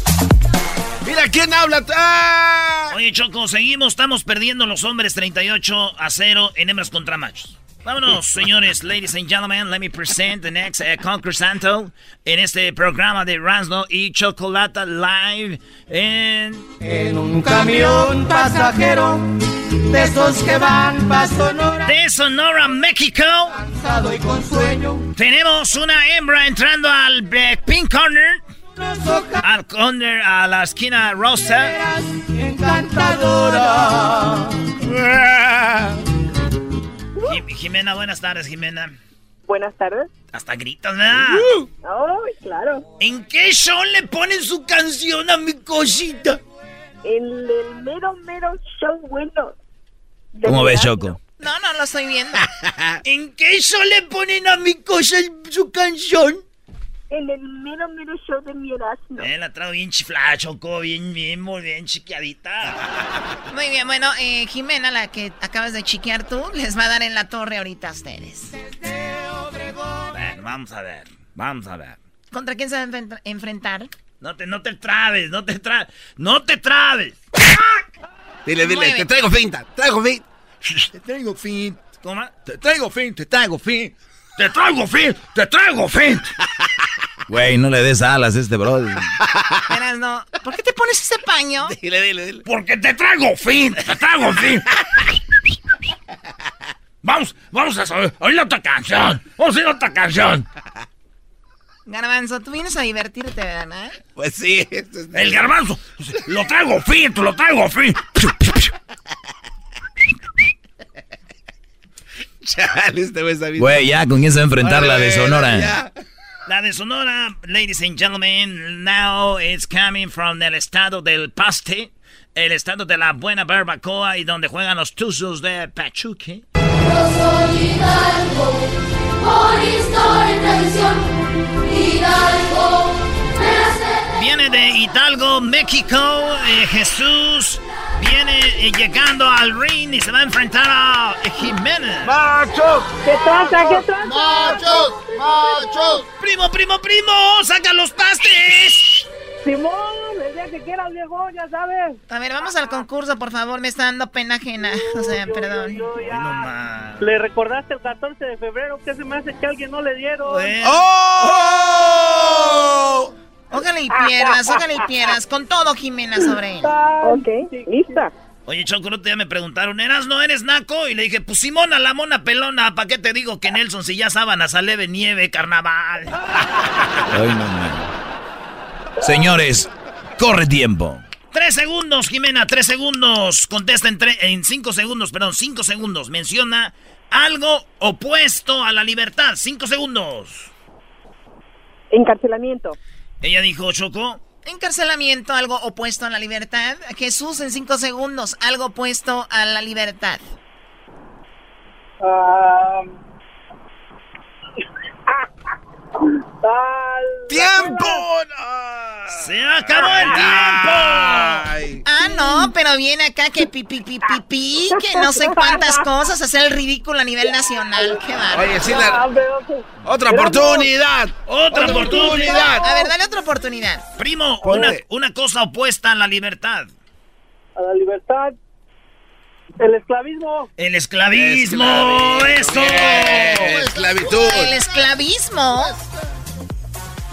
Mira quién habla. ¡Ah! Oye, Choco, seguimos, estamos perdiendo los hombres 38 a 0 en hembras contra machos. Vámonos, señores, ladies and gentlemen, let me present the next uh, concursanto en este programa de Ransno y Chocolata Live en... En un camión pasajero de esos que van pa' Sonora. De Sonora, México. Cansado y con sueño. Tenemos una hembra entrando al eh, pink corner. Al corner, a la esquina rosa. Encantadora. Jim- Jimena, buenas tardes, Jimena. Buenas tardes. Hasta gritas, ¿verdad? Ay, claro. ¿En qué show le ponen su canción a mi cosita? En el mero, mero show bueno. ¿Cómo ves. Choco? No, no lo estoy viendo. ¿En qué show le ponen a mi cosa su canción? En el mero, mero show de mi Erasmo. Eh, la traigo bien chiflada, Choco, bien, bien, muy bien chiquiadita. Muy bien, bueno, eh, Jimena, la que acabas de chiquear tú, les va a dar en la torre ahorita a ustedes. Bueno, vamos a ver, vamos a ver. ¿Contra quién se va a enfrent- enfrentar? No te, no te trabes, no te trabes, no te trabes. Dile, dile, Mueve. te traigo finta, traigo finta. Te traigo fin. ¿Cómo? Te traigo fin, te traigo fin. Te traigo fin, te traigo fin. Güey, no le des alas a este brother. Verás, no. ¿Por qué te pones ese paño? Dile, dile, dile. Porque te traigo fin, te traigo fin. Vamos, vamos a saber, oír otra canción. Vamos a oír otra canción. Garbanzo, tú vienes a divertirte, ¿verdad? Pues sí. El garbanzo, lo traigo fin, lo traigo fin. Chale, este güey está bien. Güey, ya, ¿con quién se va a enfrentar la de Sonora? ya. La de Sonora, ladies and gentlemen, now it's coming from el estado del Paste, el estado de la buena barbacoa y donde juegan los Tuzos de Pachuque. Yo soy Hidalgo, por historia y tradición. Hidalgo, me hace Viene de Hidalgo, México, eh, Jesús viene eh, llegando al ring y se va a enfrentar a Jiménez. ¡Machos! ¿Qué tranza? ¿Qué tranza? ¡Machos! ¡Machos! ¡Primo, primo, primo! ¡Saca los pastes! Simón, el día que quieras, viejo, ya sabes. A ver, vamos al concurso, por favor. Me está dando pena ajena. O sea, perdón. Le recordaste el 14 de febrero que se me hace que alguien no le dieron. ¡Oh! Ojalá y pierdas, ojalá y pierdas. Con todo, Jimena, sobre él. Ok, lista. Oye, Choco, no ya me preguntaron, ¿eras no eres naco? Y le dije, pues Simona, la mona pelona, ¿para qué te digo que Nelson si ya sábana sale de nieve, carnaval? Ay, no. Señores, corre tiempo. Tres segundos, Jimena, tres segundos. Contesta en, tre- en cinco segundos, perdón, cinco segundos. Menciona algo opuesto a la libertad. Cinco segundos. Encarcelamiento. Ella dijo, Choco. Encarcelamiento, algo opuesto a la libertad. Jesús, en cinco segundos, algo opuesto a la libertad. ¡Tiempo! ¡Se acabó el tiempo! Ah, no, pero viene acá que pi, pi, pi, pi, pi, que no sé cuántas cosas, hacer el ridículo a nivel nacional. Qué bárbaro. Oye, sí, la- otra oportunidad. ¡Otra oportunidad! A ver, dale otra oportunidad. Primo, una, una cosa opuesta a la libertad. A la libertad. El esclavismo. El esclavismo, eso. Esclavitud. El esclavismo.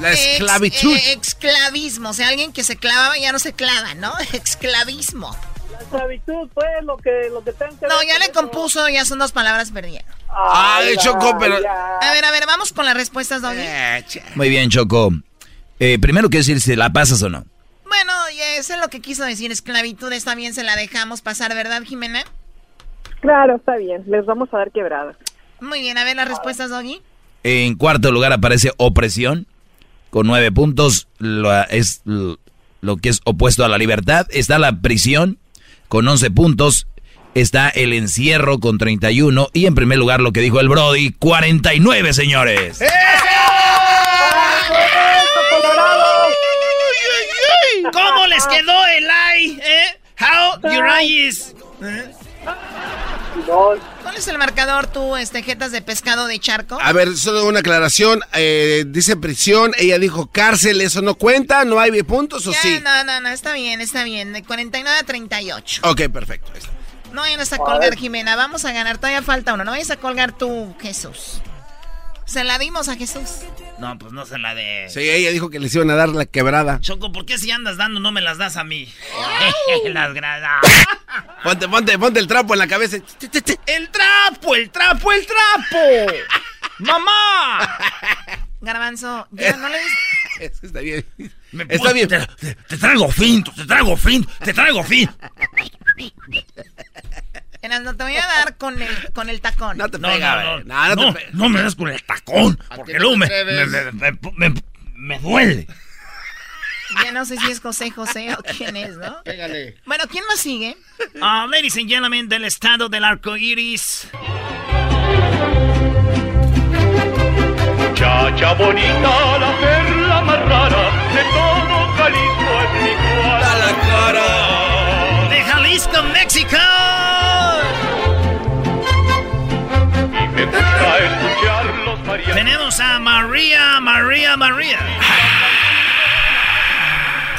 La Ex- esclavitud. eh, exclavismo. O sea, alguien que se clavaba ya no se clava, ¿no? Exclavismo. La esclavitud fue lo que, lo que tengo que No, ya le eso. compuso, ya son dos palabras perdidas. Ay, Choco, pero... A ver, a ver, vamos con las respuestas, Doggy. Eh, Muy bien, Choco. Eh, primero, ¿qué decir si la pasas o no? Bueno, eso es lo que quiso decir. Esclavitud está bien, se la dejamos pasar, ¿verdad, Jimena? Claro, está bien. Les vamos a dar quebrada. Muy bien, a ver las respuestas, Doggy. En cuarto lugar aparece opresión, con nueve puntos, lo, es lo que es opuesto a la libertad. Está la prisión, con 11 puntos. Está el encierro, con 31. Y en primer lugar, lo que dijo el Brody, 49, señores. ¿Cómo les quedó el eye, eh? How your eye is. ¿Eh? ¿Cuál es el marcador tú, este, jetas de pescado de charco? A ver, solo una aclaración. eh, dice prisión, ella dijo cárcel, ¿eso no cuenta? ¿No hay puntos o Ya, sí? No, no, no, está bien, está bien. De 49 a 38. Ok, perfecto. No vayas a colgar, Jimena. Vamos a ganar. Todavía falta uno. No vayas a colgar tú, Jesús. Se la dimos a Jesús. No, pues no se la de. Sí, ella dijo que les iban a dar la quebrada. Choco, ¿por qué si andas dando no me las das a mí? las gradas. Ponte, ponte, ponte el trapo en la cabeza. ¡El trapo, el trapo, el trapo! ¡Mamá! Garbanzo, ya no le Eso está bien. Me Está bien. Te, te- te traigo finto, te traigo finto, te traigo fin. no te voy a dar con el, con el tacón. No te pega, no, no, no, no, me das con el tacón, porque luego me, me, me duele. Ya no sé si es José José o quién es, ¿no? Pégale. Bueno, ¿quién más sigue? Uh, ladies and gentlemen, del estado del arco iris. Chacha bonita, la perla más rara de todo Jalisco es mi la cara! ¡De Jalisco, México! Tenemos a María, María, María.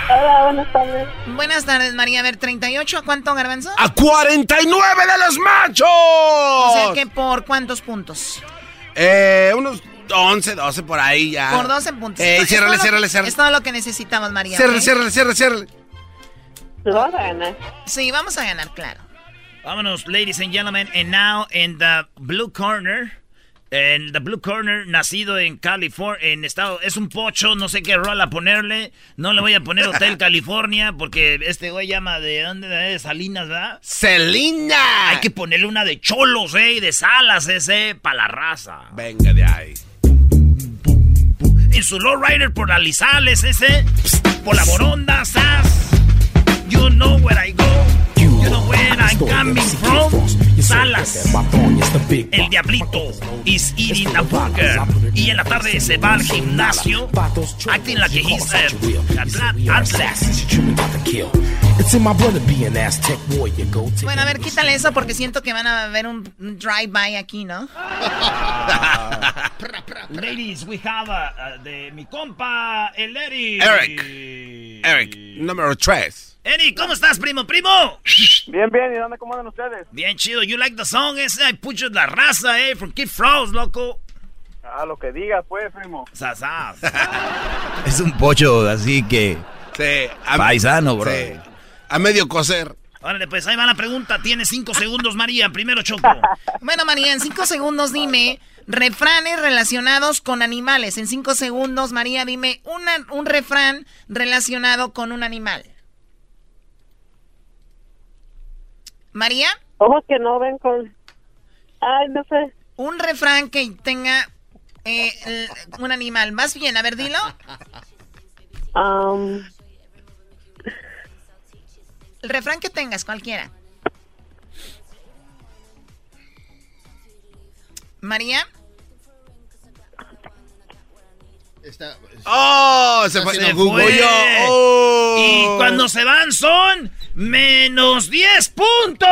Hola, buenas tardes. Buenas tardes, María. A ver, ¿38 a cuánto, Garbanzo? ¡A 49 de los machos! O sea que por cuántos puntos. Eh, unos 11, 12 por ahí ya. Por 12 puntos. Eh, ciérrale, ciérrale, ciérrale. Es todo lo que necesitamos, María. Ciérrale, ¿ok? ciérrale, ciérrale, ciérrale. ¿Lo vas a ganar? Sí, vamos a ganar, claro. Vámonos, ladies and gentlemen. And now in the blue corner. En the blue corner, nacido en California, en estado, es un pocho, no sé qué rola ponerle. No le voy a poner Hotel California porque este güey llama de dónde, de Salinas, ¿verdad? ¡Selina! Hay que ponerle una de cholos, eh, y de salas, ese, para la raza. Venga de ahí. En su lowrider por Alizales, ese, por la Boronda, Sas. You know where I go. You know where I'm coming from. Salas. El diablito is eating a burger. Y en la tarde se va al gimnasio. Acting like a he's a. Bueno, a ver, quítale eso porque siento que van a ver un un drive-by aquí, ¿no? Ladies, we have a, a- de mi compa, el Eric. Eric. Eric, número 3. Eric, ¿cómo estás, primo, primo? Bien, bien, ¿y dónde cómo andan ustedes? Bien chido. You like the song ese? I put you la raza, eh, from Kid Frost, loco. Ah, lo que digas, pues, primo. Sasas. Es un pocho así que. Sí. a- Paisano, bro. sí. A medio coser. Órale, pues ahí va la pregunta. Tienes cinco segundos, María. Primero, Choco. Bueno, María, en cinco segundos dime refranes relacionados con animales. En cinco segundos, María, dime una- un refrán relacionado con un animal. María, Ojos que no ven con... Ay, no sé. un refrán que tenga eh, el- un animal. Más bien, a ver, dilo. Um, El refrán que tengas, cualquiera. María, ¡Oh! Se fue. Se fue. yo. ¡Oh! Y cuando se van son menos 10 puntos.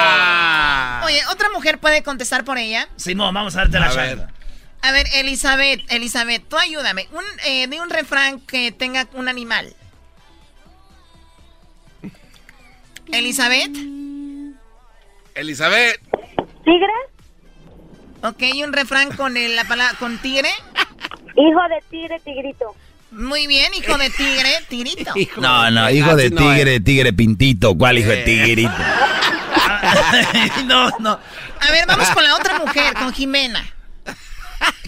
Ah. oye, ¿otra mujer puede contestar por ella? Simón, vamos a darte la A ver. chance. A ver, Elizabeth, Elizabeth, tú ayúdame. Un, eh, de un refrán que tenga un animal. Elizabeth, Elizabeth. ¿Tigre? ok, un refrán con el- la palabra con tigre. Hijo de tigre, tigrito. Muy bien, hijo de tigre, tigrito. No, no, hijo de tigre, tigre pintito. ¿Cuál hijo de Eh. tigrito? no, no. A ver, vamos con la otra mujer, con Jimena.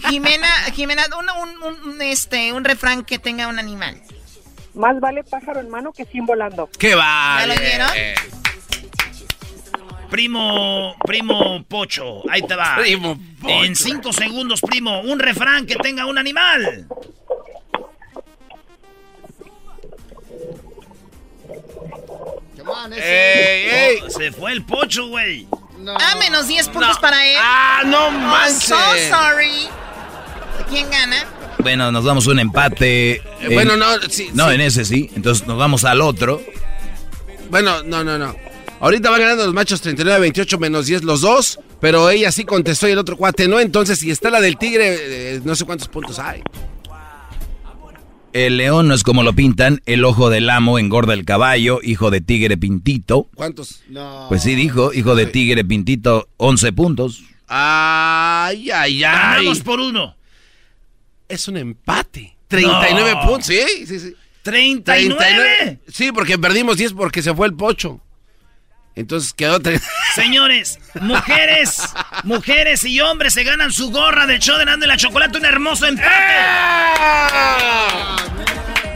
Jimena, Jimena, un, un- este, un refrán que tenga un animal. Más vale pájaro en mano que sin volando. ¡Qué va! ¿Ya lo oyeron? Primo, primo Pocho, ahí te va. Primo Pocho. En cinco segundos, primo, un refrán que tenga un animal. ¡Ey, ey! Oh, se fue el Pocho, güey. Ah, menos 10 puntos para él. ¡Ah, no Oh, manches! so sorry. ¿Quién gana? Bueno, nos damos un empate. en- bueno, no, sí, No, sí. en ese sí. Entonces nos vamos al otro. Bueno, no, no, no. Ahorita van ganando los machos 39-28 menos 10 los dos, pero ella sí contestó y el otro cuate no. Entonces, si está la del tigre, eh, no sé cuántos puntos hay. El león no es como lo pintan. El ojo del amo engorda el caballo. Hijo de tigre pintito. ¿Cuántos? No. Pues sí dijo, hijo de tigre pintito, 11 puntos. Ay, ay, ay. Vamos por uno. Es un empate. 39 No. puntos, sí, sí, sí. ¿39? Sí, porque perdimos 10 porque se fue el pocho. Entonces quedó... tre- Señores, mujeres, mujeres y hombres se ganan su gorra del show de Nando y la Chocolate, un hermoso empate.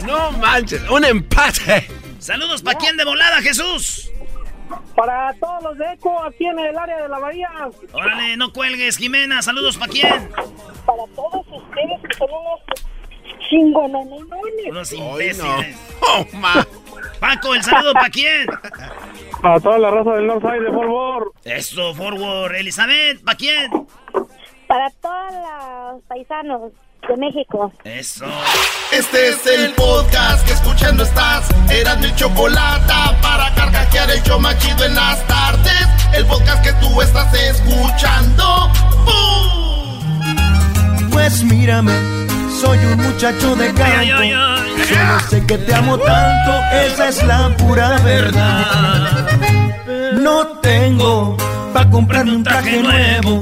No manches, un empate. Saludos pa' quién de volada, Jesús. Para todos los de ECO aquí en el área de la bahía. Órale, no cuelgues, Jimena. Saludos pa' quién. Para todos ustedes que son unos chingononones. Unos imbéciles. no. Oh, ma. Paco, el saludo pa' quién. Para toda la raza del Northside de Fort Worth. Eso, forward. Elizabeth, ¿pa' quién? Para todos los paisanos de México. Eso. Este es el podcast que escuchando estás. Eran mi chocolate para carcajear el show más chido en las tardes. El podcast que tú estás escuchando. ¡Bum! Pues mírame, soy un muchacho de campo. Solo sé que te amo tanto, esa es la pura verdad. No tengo pa' comprarme un traje nuevo.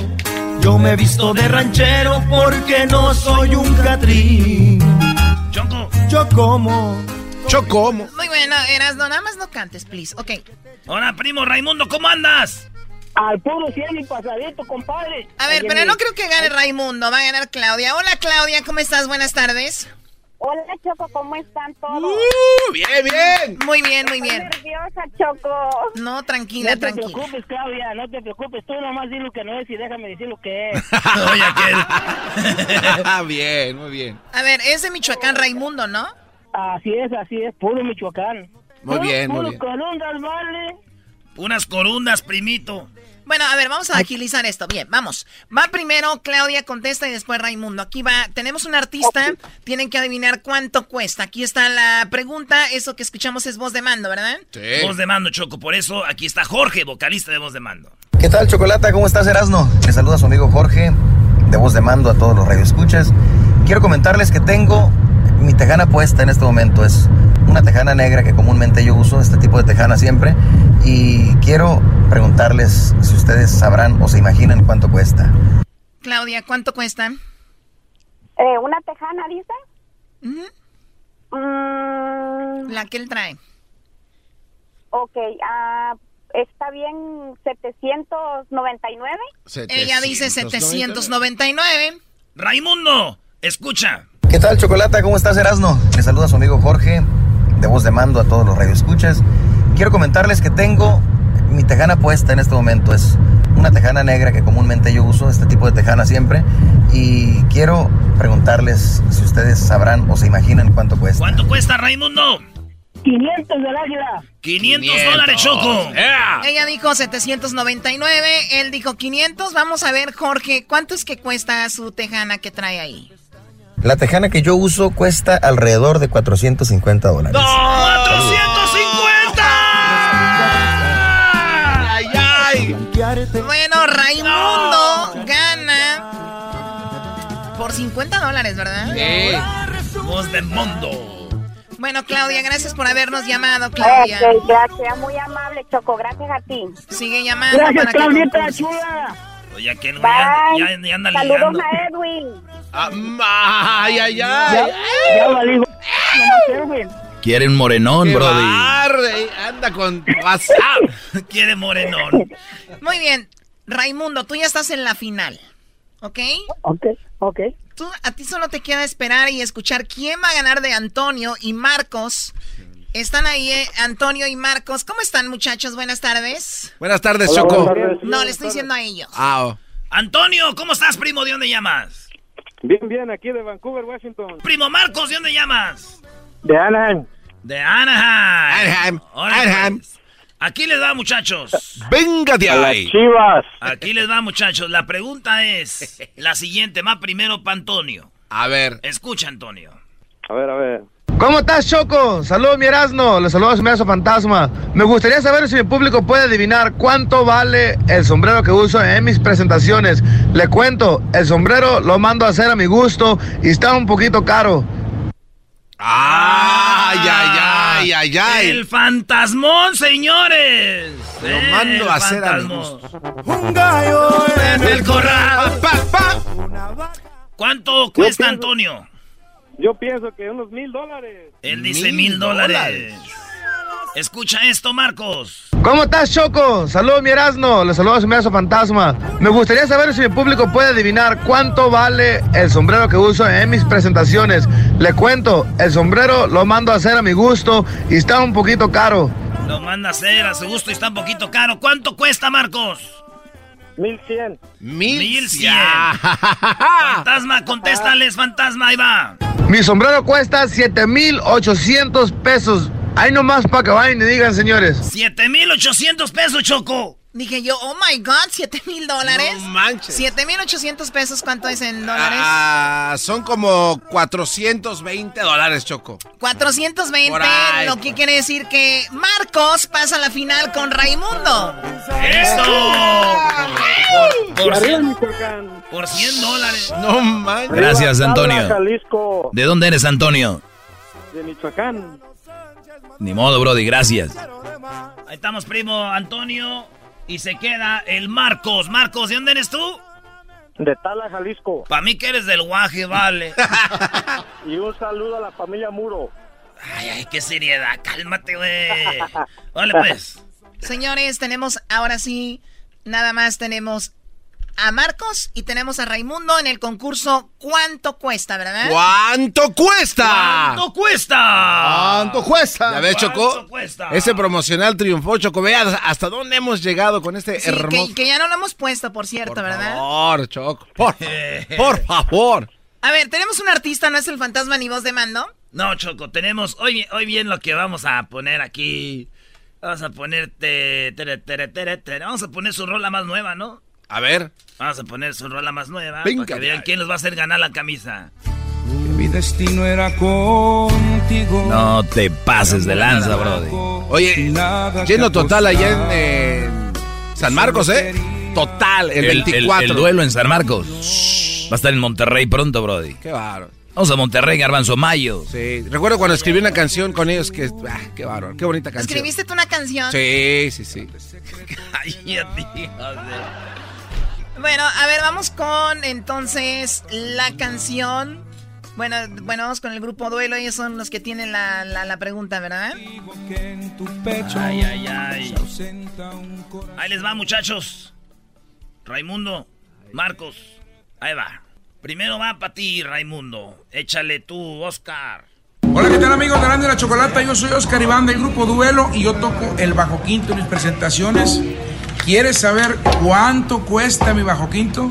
Yo me he visto de ranchero porque no soy un catrín. Choco. Yo como. Yo como. Muy bueno, Erasno, nada más no cantes, please. Ok. Hola, primo Raimundo, ¿cómo andas? Al puro cielo y pasadito, compadre. A ver, Oye, pero no creo que gane Raimundo, va a ganar Claudia. Hola, Claudia, ¿cómo estás? Buenas tardes. Hola, Choco, ¿cómo están todos? Uh, bien, bien. Muy bien, muy bien. Estoy nerviosa, Choco. No, tranquila, no te tranquila. preocupes, Claudia, no te preocupes. Tú nomás di lo que no es y déjame decir lo que es. Oye, aquel. Ah, bien, muy bien. A ver, es de Michoacán Raimundo, ¿no? Así es, así es, puro Michoacán. Muy bien, muy puro bien. corundas, vale. Unas corundas, primito. Bueno, a ver, vamos a agilizar esto. Bien, vamos. Va primero Claudia, contesta y después Raimundo. Aquí va, tenemos un artista, tienen que adivinar cuánto cuesta. Aquí está la pregunta, eso que escuchamos es voz de mando, ¿verdad? Voz de mando, Choco. Por eso aquí está Jorge, vocalista de voz de mando. ¿Qué tal, Chocolata? ¿Cómo estás, Erasno? Le saluda su amigo Jorge, de voz de mando a todos los radioescuchas. Quiero comentarles que tengo mi tejana puesta en este momento. Es una tejana negra que comúnmente yo uso, este tipo de tejana siempre. Y quiero preguntarles si ustedes sabrán o se imaginan cuánto cuesta. Claudia, ¿cuánto cuesta? Eh, ¿Una tejana, dice? La que él trae. Ok, ah, está bien 799. Ella dice 799. Raimundo, escucha. ¿Qué tal, Chocolata? ¿Cómo estás, Erasno? Le saluda su amigo Jorge, de voz de mando a todos los radioescuchas. Quiero comentarles que tengo mi tejana puesta en este momento. Es una tejana negra que comúnmente yo uso, este tipo de tejana siempre. Y quiero preguntarles si ustedes sabrán o se imaginan cuánto cuesta. ¿Cuánto cuesta, Raimundo? 500 del águila. 500 dólares, Choco. Ella dijo 799, él dijo 500. Vamos a ver, Jorge, ¿cuánto es que cuesta su tejana que trae ahí? La tejana que yo uso cuesta alrededor de 450 dólares. ¡450! ¡Ay, ay! Bueno, Raimundo gana por 50 dólares, ¿verdad? Voz de mundo. Bueno, Claudia, gracias por habernos llamado, Claudia. Ok, gracias, muy amable, Choco, gracias a ti. Sigue llamando Gracias, para que Claudita, chula. Oye, aquel güey ya, Bye. ya- ya anda Saludos ligando. a Edwin. Ah, ay, ay, ay. Ya, valí. Quiere un morenón, Qué Brody. barre, Anda con WhatsApp. Quiere morenón. Muy bien, Raimundo, tú ya estás en la final, ¿ok? Ok, ok. Tú, a ti solo te queda esperar y escuchar quién va a ganar de Antonio y Marcos. Están ahí, eh, Antonio y Marcos. ¿Cómo están, muchachos? Buenas tardes. Buenas tardes, Hola, Choco. buenas tardes. No, le estoy diciendo a ellos. Ah, oh. Antonio, ¿cómo estás, primo? ¿De dónde llamas? Bien, bien, aquí de Vancouver, Washington. Primo Marcos, ¿de dónde llamas? De Anaheim. De Anaheim. Anaheim, Órale, Anaheim. pues. Aquí les va, muchachos. Venga de ahí. chivas. Aquí les va, muchachos. La pregunta es la siguiente. Va primero para Antonio. A ver. Escucha, Antonio. A ver, a ver. ¿Cómo estás, Choco? Saludos, mi Erasno. Le saludo a su fantasma. Me gustaría saber si mi público puede adivinar cuánto vale el sombrero que uso en mis presentaciones. Le cuento, el sombrero lo mando a hacer a mi gusto y está un poquito caro. Ay, ay, ay, ay, ay. El fantasmón, señores. Lo El mando a hacer a mi fantasmón. Un gallo En el corral. Pa, pa. ¿Cuánto cuesta, pienso- Antonio? Yo pienso que unos mil dólares. Él dice Mil dólares. Escucha esto, Marcos. ¿Cómo estás, Choco? Saludos, mi Erasno. Le saludo a su fantasma. Me gustaría saber si mi público puede adivinar cuánto vale el sombrero que uso en mis presentaciones. Le cuento, el sombrero lo mando a hacer a mi gusto y está un poquito caro. Lo manda a hacer a su gusto y está un poquito caro. ¿Cuánto cuesta, Marcos? Mil cien. Mil, Mil cien. Ya. Fantasma, contéstales, fantasma, ahí va. Mi sombrero cuesta 7,800 pesos. Ahí nomás para que vayan y digan, señores. 7800 pesos, Choco. Dije yo, oh my God, 7 mil dólares. No manches. 7 mil 800 pesos, ¿cuánto es en dólares? Ah, son como 420 dólares, Choco. 420, Por ahí. lo que quiere decir que Marcos pasa a la final con Raimundo. ¡Eso! Por, 100, Michoacán. por 100 dólares. No manches. Gracias, Antonio. Jalisco, ¿De dónde eres, Antonio? de Michoacán. Ni modo, Brody, gracias. Ahí estamos, primo Antonio. Y se queda el Marcos. Marcos, ¿de dónde eres tú? De Tala, Jalisco. Para mí que eres del guaje, vale. Y un saludo a la familia Muro. Ay, ay, qué seriedad. Cálmate, güey. Vale, pues. Señores, tenemos ahora sí, nada más tenemos a Marcos y tenemos a Raimundo en el concurso ¿Cuánto cuesta, verdad? ¿Cuánto cuesta? ¿Cuánto cuesta? ¿Cuánto cuesta? Ya ves, Choco. ¿Cuánto cuesta? Ese promocional triunfó, Choco. Vea hasta dónde hemos llegado con este Sí, hermoso. que, que ya no lo hemos puesto, por cierto, ¿verdad? Por favor, Choco. Por, por favor. A ver, tenemos un artista, ¿no es el fantasma ni voz de mando? No, Choco, tenemos hoy, hoy bien lo que vamos a poner aquí. Vamos a poner te, tere, tere, tere, tere. Vamos a poner su rola más nueva, ¿no? A ver. Vamos a poner su rola más nueva Venga, para que vean quién nos va a hacer ganar la camisa. Mi destino era contigo. No te pases de lanza, Brody. Oye, lleno total allá en eh, San Marcos, ¿eh? Total, el, 24. el duelo en San Marcos. Va a estar en Monterrey pronto, Brody. Qué bárbaro. Vamos a Monterrey, Garbanzo Mayo. Sí, recuerdo cuando escribí una canción con ellos que. Ah, qué bárbaro, qué bonita canción. ¿Escribiste tú una canción? Sí, sí, sí. Cállate, Bueno, a ver, vamos con entonces la canción. Bueno, bueno, vamos con el grupo Duelo. Ellos son los que tienen la, la, la pregunta, ¿verdad? Ay, ay, ay. Ahí les va, muchachos. Raimundo, Marcos, ahí va. Primero va para ti, Raimundo. Échale tú, Oscar. Hola, ¿qué tal amigos de Grande la Chocolata? Yo soy Oscar Iván del grupo Duelo y yo toco el bajo quinto en mis presentaciones. ¿Quieres saber cuánto cuesta mi bajo quinto?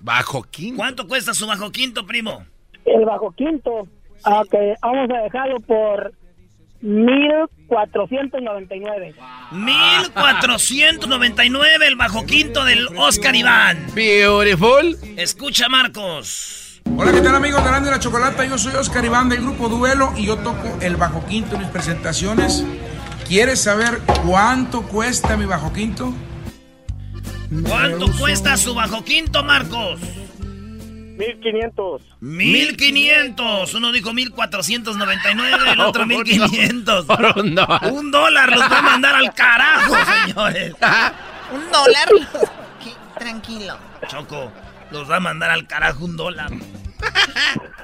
¿Bajo quinto? ¿Cuánto cuesta su bajo quinto, primo? El bajo quinto. Ah, Ok, vamos a dejarlo por 1499. 1499 el bajo quinto del Oscar Iván. Beautiful. Escucha, Marcos. Hola, ¿qué tal amigos de Grande la Chocolata? Yo soy Oscar Iván del grupo Duelo y yo toco el bajo quinto en mis presentaciones. ¿Quieres saber cuánto cuesta mi bajo quinto? ¿Cuánto cuesta su bajo quinto, Marcos? 1500. 1500. Uno dijo 1499, el otro Por un 1500. Por un dólar. Un dólar los va a mandar al carajo, señores. Un dólar. Tranquilo. Choco, los va a mandar al carajo un dólar.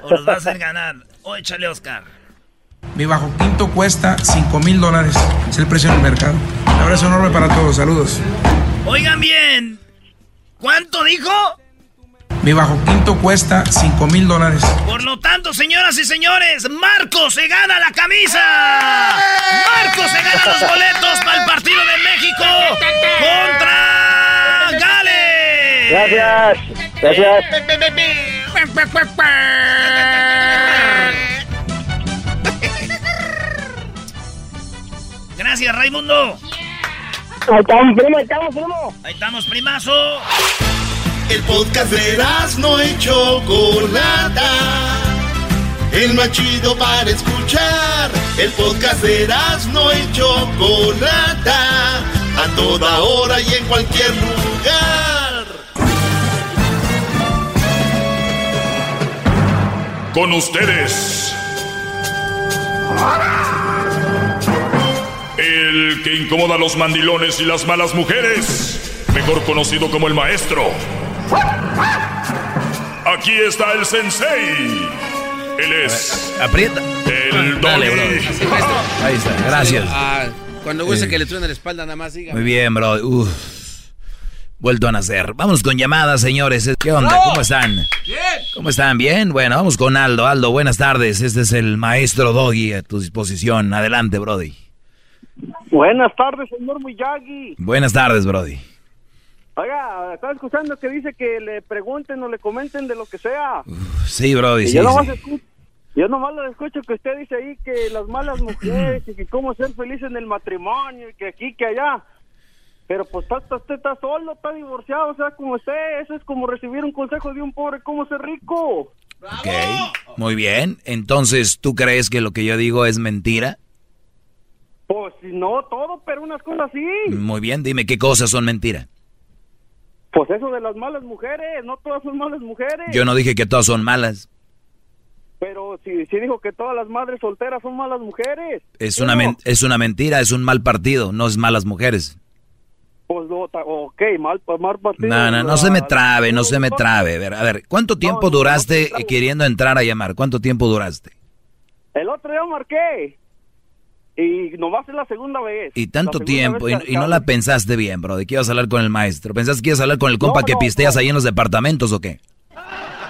O los va a hacer ganar. O échale, Oscar. Mi bajo quinto cuesta 5 mil dólares. Es el precio en el mercado. Un abrazo enorme para todos. Saludos. Oigan bien. ¿Cuánto dijo? Mi bajo quinto cuesta 5 mil dólares. Por lo tanto, señoras y señores, Marcos se gana la camisa. Marcos se gana los boletos para el partido de México contra Gales. Gracias. Gracias. Gracias, Raimundo. Ahí estamos, primo, ahí estamos, primo. Ahí estamos, primazo. El podcast de no y Chocolata. El más chido para escuchar. El podcast de no y Chocolata. A toda hora y en cualquier lugar. Con ustedes. El que incomoda a los mandilones y las malas mujeres. Mejor conocido como el maestro. Aquí está el sensei. Él es. Aprieta. El Dale, Doggy. bro. Ahí está, gracias. Ah, cuando guste Eh. que le truene la espalda, nada más diga. Muy bien, bro. Uf. Vuelto a nacer. Vamos con llamadas, señores. ¿Qué onda? ¿Cómo están? Bien. ¿Cómo están? ¿Bien? Bueno, vamos con Aldo. Aldo, buenas tardes. Este es el maestro Doggy a tu disposición. Adelante, Brody. Buenas tardes, señor Miyagi. Buenas tardes, Brody. Oiga, estaba escuchando que dice que le pregunten o le comenten de lo que sea. Sí, Brody, sí. yo, nomás sí. escu- yo nomás lo escucho que usted dice ahí que las malas mujeres y que cómo ser feliz en el matrimonio y que aquí, que allá. Pero pues está, está, está- solo, está divorciado, o sea, como esté, eso es como recibir un consejo de un pobre, ¿cómo ser rico? Ok, muy bien. Entonces, ¿tú crees que lo que yo digo es mentira? Pues no todo, pero unas cosas sí. Muy bien, dime qué cosas son mentira. Pues eso de las malas mujeres, no todas son malas mujeres. Yo no dije que todas son malas. Pero si, si dijo que todas las madres solteras son malas mujeres. Es una, men- es una mentira, es un mal partido, no es malas mujeres. Pues no, ok, mal, mal partido. No, no, no se me trabe, no se me trabe. A ver, a ver, ¿cuánto tiempo duraste queriendo entrar a llamar? ¿Cuánto tiempo duraste? El otro día marqué. Y nomás es la segunda vez. Y tanto tiempo, y, no la pensaste bien, bro, de que ibas a hablar con el maestro. ¿Pensaste que ibas a hablar con el compa que pisteas ahí en los departamentos o qué?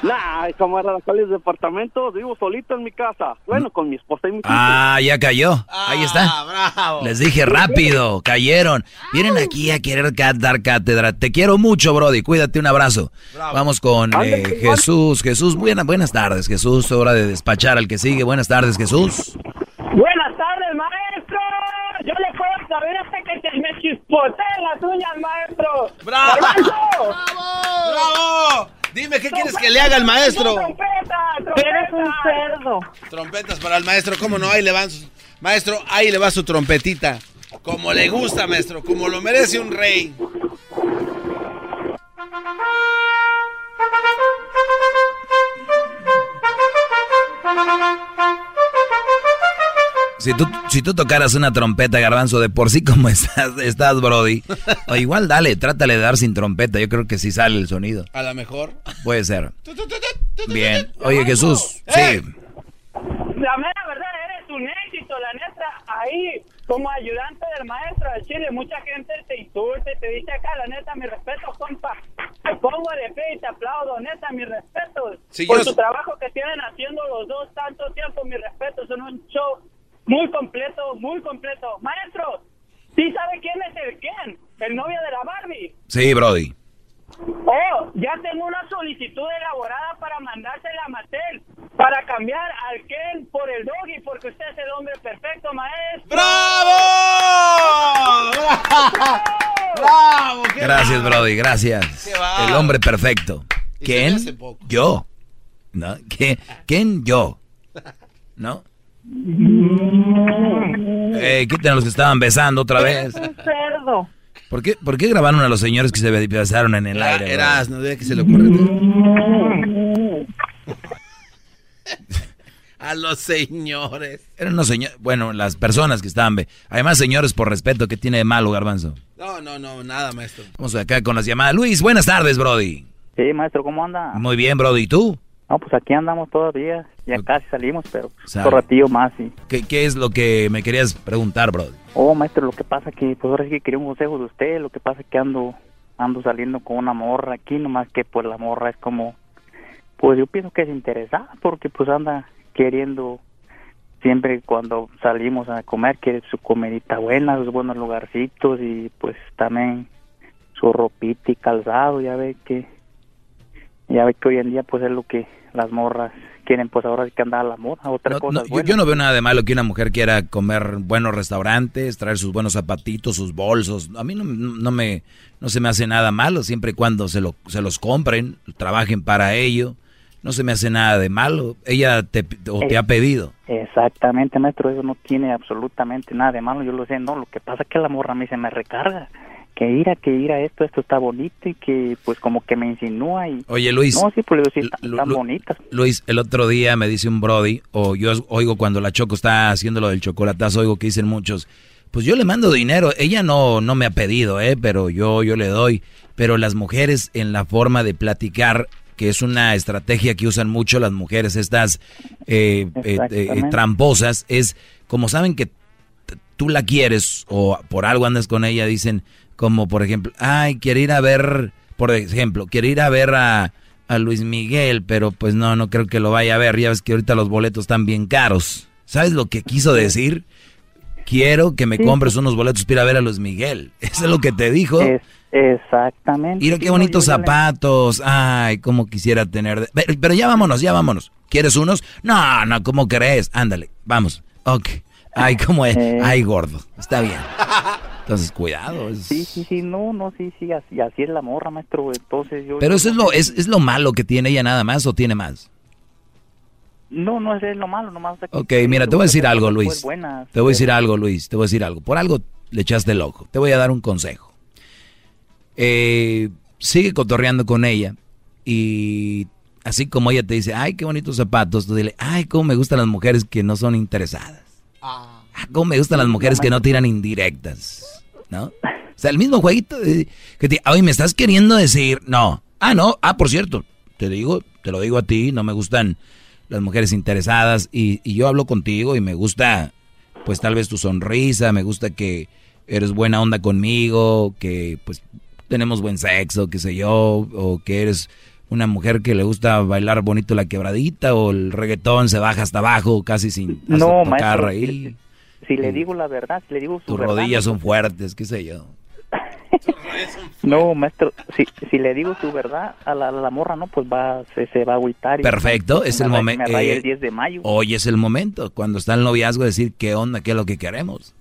Nah, camarada, ¿cuáles departamentos? Vivo solito en mi casa. Bueno, con mi esposa y mi hija. Ah, ya cayó. Ahí está. Les dije rápido, cayeron. Vienen aquí a querer dar cátedra. Te quiero mucho, Brody. Cuídate, un abrazo. Vamos con eh, Jesús. Jesús, buena- buenas tardes, Jesús. Hora de despachar al que sigue. Buenas tardes, Jesús. Buenas tardes, maestro. Yo le puedo te me chispoteen las uñas, maestro. ¡Bravo! ¡Bravo! ¡Bravo! Dime, ¿qué quieres que le haga al maestro? Eres un cerdo. Trompetas para el maestro, ¿cómo no? Ahí le van sus... Maestro, ahí le va su trompetita. Como le gusta, maestro, como lo merece un rey. Si tú, si tú tocaras una trompeta, garbanzo, de por sí como estás, estás, Brody. O igual dale, trátale de dar sin trompeta. Yo creo que sí sale el sonido. A lo mejor. Puede ser. Bien. Oye, Jesús. Sí. La mera verdad, eres un éxito, la neta. Ahí, como ayudante del maestro de Chile, mucha gente te insulta y te dice acá, la neta, mi respeto, compa. Te pongo de pie y te aplaudo, neta, mi respeto. Sí, Por yo- su trabajo que tienen haciendo los dos tanto tiempo, mi respeto. Son un show muy completo, muy completo. Maestro, ¿sí sabe quién es el Ken? El novio de la Barbie. Sí, Brody. Oh, ya tengo una solicitud elaborada para mandársela a Mattel para cambiar al Ken por el Doggy porque usted es el hombre perfecto, maestro. ¡Bravo! ¡Bravo! qué Gracias. Brody, gracias. El hombre perfecto. ¿Quién? Yo. ¿No? ¿Qué- ¿Quién? Yo. ¿No? Eh, quiten a los que estaban besando otra vez. cerdo. ¿Por qué, ¿Por qué grabaron a los señores que se besaron en el Era- aire? Eras, no de que se le ocurre. A los señores. Eran unos señores, bueno, las personas que estaban... be- Además, señores, por respeto, ¿qué tiene de malo, Garbanzo? No, no, no, nada, maestro. Vamos acá con las llamadas. Luis, buenas tardes, Brody. Sí, maestro, ¿cómo anda? Muy bien, Brody. ¿Y tú? No, pues aquí andamos todavía. Ya casi salimos, pero otro ratillo más. Y... ¿Qué, qué es lo que me querías preguntar, Brody? Oh, maestro, lo que pasa que, pues ahora sí que quería un consejo de usted. Lo que pasa es que ando, ando saliendo con una morra aquí, nomás que pues la morra es como, pues yo pienso que es interesada, porque pues anda queriendo, siempre cuando salimos a comer, quiere su comidita buena, sus buenos lugarcitos y pues también su ropita y calzado, ya ve que, ya ve que hoy en día pues es lo que las morras quieren, pues ahora sí que andar a la moda, otra No, cosa no, yo, yo no veo nada de malo que una mujer quiera comer buenos restaurantes, traer sus buenos zapatitos, sus bolsos. A mí no, no me no se me hace nada malo siempre y cuando se, lo, se los compren, trabajen para ello. No se me hace nada de malo. Ella te, o te ha pedido. Exactamente, maestro, eso no tiene absolutamente nada de malo, yo lo sé, no, lo que pasa es que la morra a mí se me recarga, que ira, que ira esto, esto está bonito y que pues como que me insinúa y... Oye, Luis. No, sí, pues le digo, sí, están, Lu- están Lu- bonitas. Luis, el otro día me dice un Brody, o yo oigo cuando la Choco está haciendo lo del chocolatazo, oigo que dicen muchos, pues yo le mando dinero, ella no, no me ha pedido, eh, pero yo, yo le doy. Pero las mujeres en la forma de platicar, que es una estrategia que usan mucho las mujeres, estas eh, eh, eh, tramposas, es como saben que tú la quieres o por algo andas con ella, dicen como por ejemplo, ay, quiere ir a ver, por ejemplo, quiere ir a ver a, a Luis Miguel, pero pues no, no creo que lo vaya a ver, ya ves que ahorita los boletos están bien caros. ¿Sabes lo que quiso decir? Quiero que me Sí. compres unos boletos para ir a ver a Luis Miguel. Eso es lo que te dijo. Es- exactamente. Mira qué bonitos le- zapatos. Ay, cómo quisiera tener. de- Pero, pero ya vámonos, ya vámonos. ¿Quieres unos? No, no, ¿cómo crees? Ándale, vamos. Ok. Ay, cómo es. Eh. Ay, gordo. Está bien. Entonces, cuidado. es- Sí, sí, sí, no, no, sí, sí, así, así es la morra, maestro. Entonces yo... Pero eso es lo, es, es lo malo que tiene ella nada más o tiene más. No, no es lo malo, nomás... Ok, mira, te voy a decir algo, Luis. buenas, Te voy a decir algo, Luis. Te voy a decir algo. Por algo le echaste el ojo. Te voy a dar un consejo. Eh, sigue cotorreando con ella y así como ella te dice, ay, qué bonitos zapatos, tú dile, ay, cómo me gustan las mujeres que no son interesadas. Ah, cómo me gustan las mujeres que no tiran indirectas. ¿No? O sea, el mismo jueguito de- que te, me estás queriendo decir, no. Ah, no, ah, por cierto, te digo, te lo digo a ti, no me gustan las mujeres interesadas y, y yo hablo contigo y me gusta, pues tal vez tu sonrisa, me gusta que eres buena onda conmigo, que pues tenemos buen sexo, qué sé yo, o que eres una mujer que le gusta bailar bonito la quebradita o el reggaetón se baja hasta abajo casi sin hasta No, tocar maestro, ahí. Si, le digo la verdad, si le digo su Tus verdad, rodillas son fuertes, qué sé yo. No, maestro, si, si le digo su verdad a la, a la morra, no, pues va, se, se va a agüitar. y Perfecto, es el momento. Me raya el 10 de mayo. Hoy es el momento, cuando está el noviazgo, decir qué onda, qué es lo que queremos.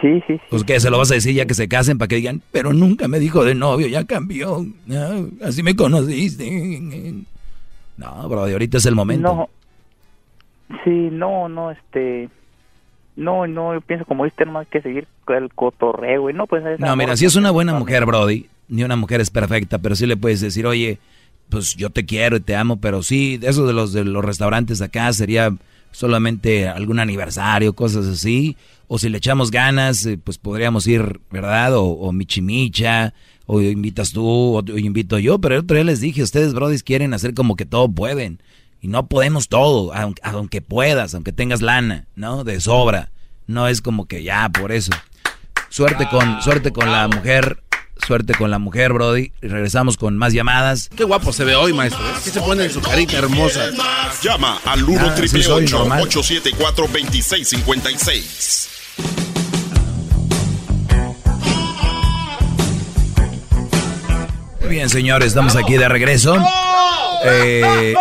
Sí, sí. Pues que se lo vas a decir ya que se casen para que digan, pero nunca me dijo de novio, ya cambió. Ah, así me conociste. No, bro, de ahorita es el momento. No, sí, no, no, este, no, no, yo pienso como viste, nomás que seguir el cotorreo, y no, pues esa No, mira, si es no- una buena mujer, Brody, ni una mujer es perfecta, pero sí le puedes decir, oye, pues yo te quiero y te amo, pero sí, de eso de los de los restaurantes acá sería solamente algún aniversario, cosas así, o si le echamos ganas, eh, pues podríamos ir, ¿verdad? O, o michimicha, o invitas tú, o, o invito yo, pero el otro día les dije, ustedes, Brody, quieren hacer como que todo pueden, y no podemos todo, aunque, aunque puedas, aunque tengas lana, ¿no? De sobra, no es como que ya, por eso. Suerte con, suerte con la mujer, suerte con la mujer, Brody. Y regresamos con más llamadas. Qué guapo se ve hoy, maestro. ¿eh? ¿Qué se pone en su carita hermosa? Llama al 1 Ah, sí soy normal. 874 2656 Muy bien, señores, estamos aquí de regreso. Eh,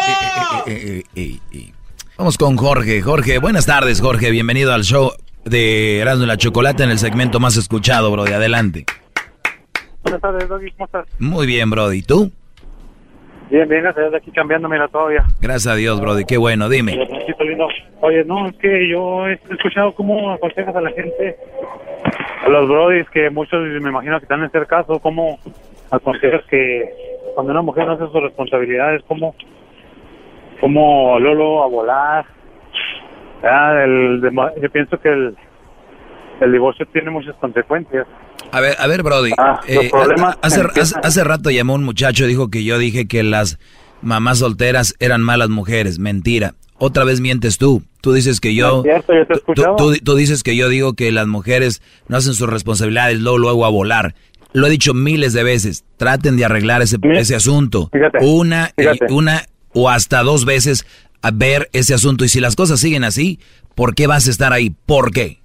eh, eh, eh. Vamos con Jorge. Jorge, buenas tardes, Jorge. Bienvenido al show de Erasmo y la Chocolate en el segmento más escuchado, Brody. Adelante. Buenas tardes, Doggy, ¿cómo estás? Muy bien, Brody. ¿Y tú? Bien, bien, gracias, aquí cambiando, mira, todavía. Gracias a Dios, Brody. Qué bueno, dime. Oye, no, es que yo he escuchado cómo aconsejas a la gente, a los brodis, que muchos me imagino que están en este caso, cómo aconsejas que cuando una mujer no hace sus responsabilidades, cómo, cómo Lolo a volar. Ya, el, yo pienso que el, el divorcio tiene muchas consecuencias. A ver, a ver, Brody. Ah, eh, hace, hace, rato llamó un muchacho, dijo que yo dije que las mamás solteras eran malas mujeres. Mentira. Otra vez mientes tú. Tú dices que No yo... es cierto, yo te tú, tú- tú dices que yo digo que las mujeres no hacen sus responsabilidades, luego, luego a volar. Lo he dicho miles de veces. Traten de arreglar ese, ese asunto. Fíjate, una, y- fíjate. una o hasta dos veces a ver ese asunto. Y si las cosas siguen así, ¿por qué vas a estar ahí? ¿Por qué?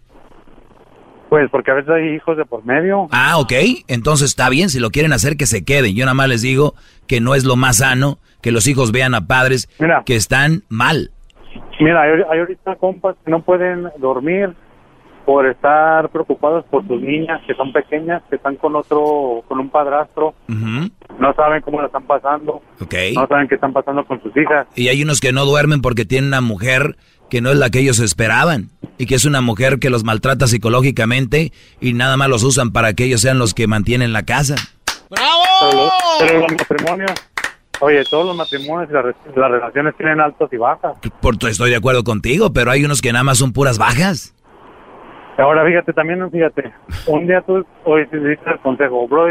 Pues porque a veces hay hijos de por medio. Ah, ok. Entonces está bien, si lo quieren hacer, que se queden. Yo nada más les digo que no es lo más sano que los hijos vean a padres que están mal. Mira, hay, hay ahorita compas que no pueden dormir por estar preocupados por sus niñas que son pequeñas, que están con otro, con un padrastro, no saben cómo la están pasando, no saben qué están pasando con sus hijas. Y hay unos que no duermen porque tienen una mujer que no es la que ellos esperaban. Y que es una mujer que los maltrata psicológicamente y nada más los usan para que ellos sean los que mantienen la casa. Pero, lo- pero los matrimonios, oye, todos los matrimonios y las, las relaciones tienen altos y bajas. Por, estoy de acuerdo contigo, pero hay unos que nada más son puras bajas. Ahora fíjate también, fíjate, un día tú hoy te diste el consejo, bro,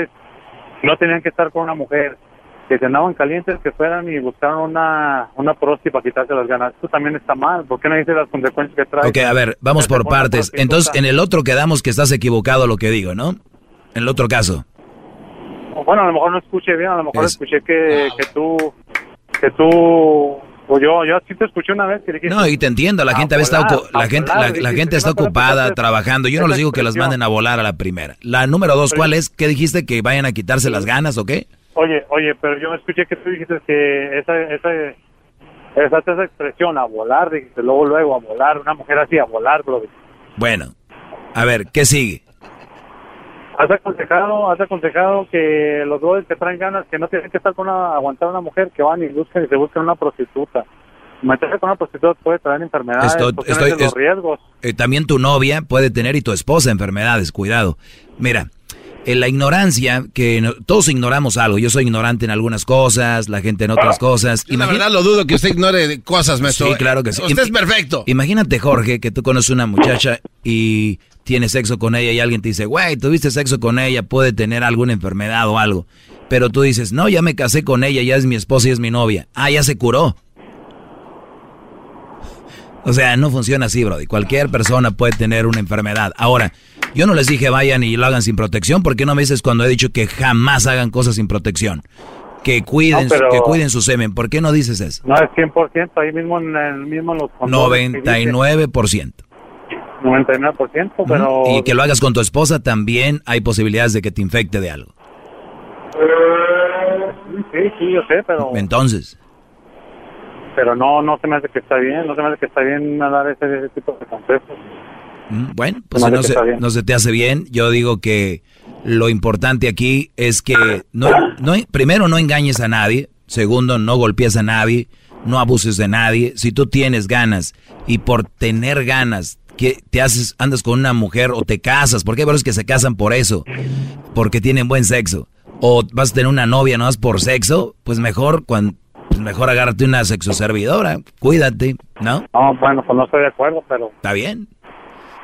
no tenían que estar con una mujer, que se andaban calientes, que fueran y buscaran una, una prosti para quitarse las ganas. Esto también está mal, ¿por qué no dices las consecuencias que trae? Ok, a ver, vamos por partes. Entonces, en el otro quedamos que estás equivocado lo que digo, ¿no? En el otro caso. Bueno, a lo mejor no escuché bien, a lo mejor Es- escuché que, que tú, que tú, o yo, yo sí te escuché una vez que dijiste... No, y te entiendo, la A gente está volar, ocu- la a gente volar, la, gente está ocupada trabajando. Yo no les digo que las manden a volar a la primera. La número dos, ¿cuál es? ¿Qué dijiste? ¿Que vayan a quitarse las ganas o qué? Oye, oye, pero yo escuché que tú dijiste que esa, esa, esa, esa expresión, a volar, dijiste, luego, luego, a volar, una mujer así, a volar, bro. Bueno, a ver, ¿qué sigue? Has aconsejado, has aconsejado que los dos que traen ganas, que no tienen que estar con una, aguantar a una mujer, que van y buscan y se buscan una prostituta. Meterse con una prostituta puede traer enfermedades, Estoy- estoy- los es- riesgos. Eh, también tu novia puede tener y tu esposa enfermedades, cuidado. Mira, en la ignorancia, que no- todos ignoramos algo. Yo soy ignorante en algunas cosas, la gente en otras cosas. La Imagina- verdad lo dudo que usted ignore de cosas, maestro. Sí, claro que sí. Usted es perfecto. Imagínate, Jorge, que tú conoces una muchacha y tienes sexo con ella y alguien te dice, güey, tuviste sexo con ella, puede tener alguna enfermedad o algo. Pero tú dices, no, ya me casé con ella, ya es mi esposa y es mi novia. Ah, ya se curó. O sea, no funciona así, Brody. Cualquier persona puede tener una enfermedad. Ahora, yo no les dije vayan y lo hagan sin protección. ¿Por qué no me dices cuando he dicho que jamás hagan cosas sin protección? Que cuiden, No, pero- que cuiden su semen. ¿Por qué no dices eso? No es 100%, ahí mismo en, el mismo en los controles que dice 99%. 99%, pero... Y que lo hagas con tu esposa también hay posibilidades de que te infecte de algo. Sí, sí, yo sé, pero... Entonces, Pero no, no se me hace que está bien, no se me hace que está bien dar ese, ese tipo de consejos. mm, bueno, pues no se, no se te hace bien, yo digo que lo importante aquí es que no, no, primero no engañes a nadie, segundo no golpees a nadie, no abuses de nadie. Si tú tienes ganas y por tener ganas que te haces andas con una mujer o te casas, porque hay varios que se casan por eso, porque tienen buen sexo, o vas a tener una novia no más por sexo, pues mejor cuando pues mejor agárrate una sexo servidora, cuídate, ¿no? No, bueno, pues no estoy de acuerdo, pero, Está bien.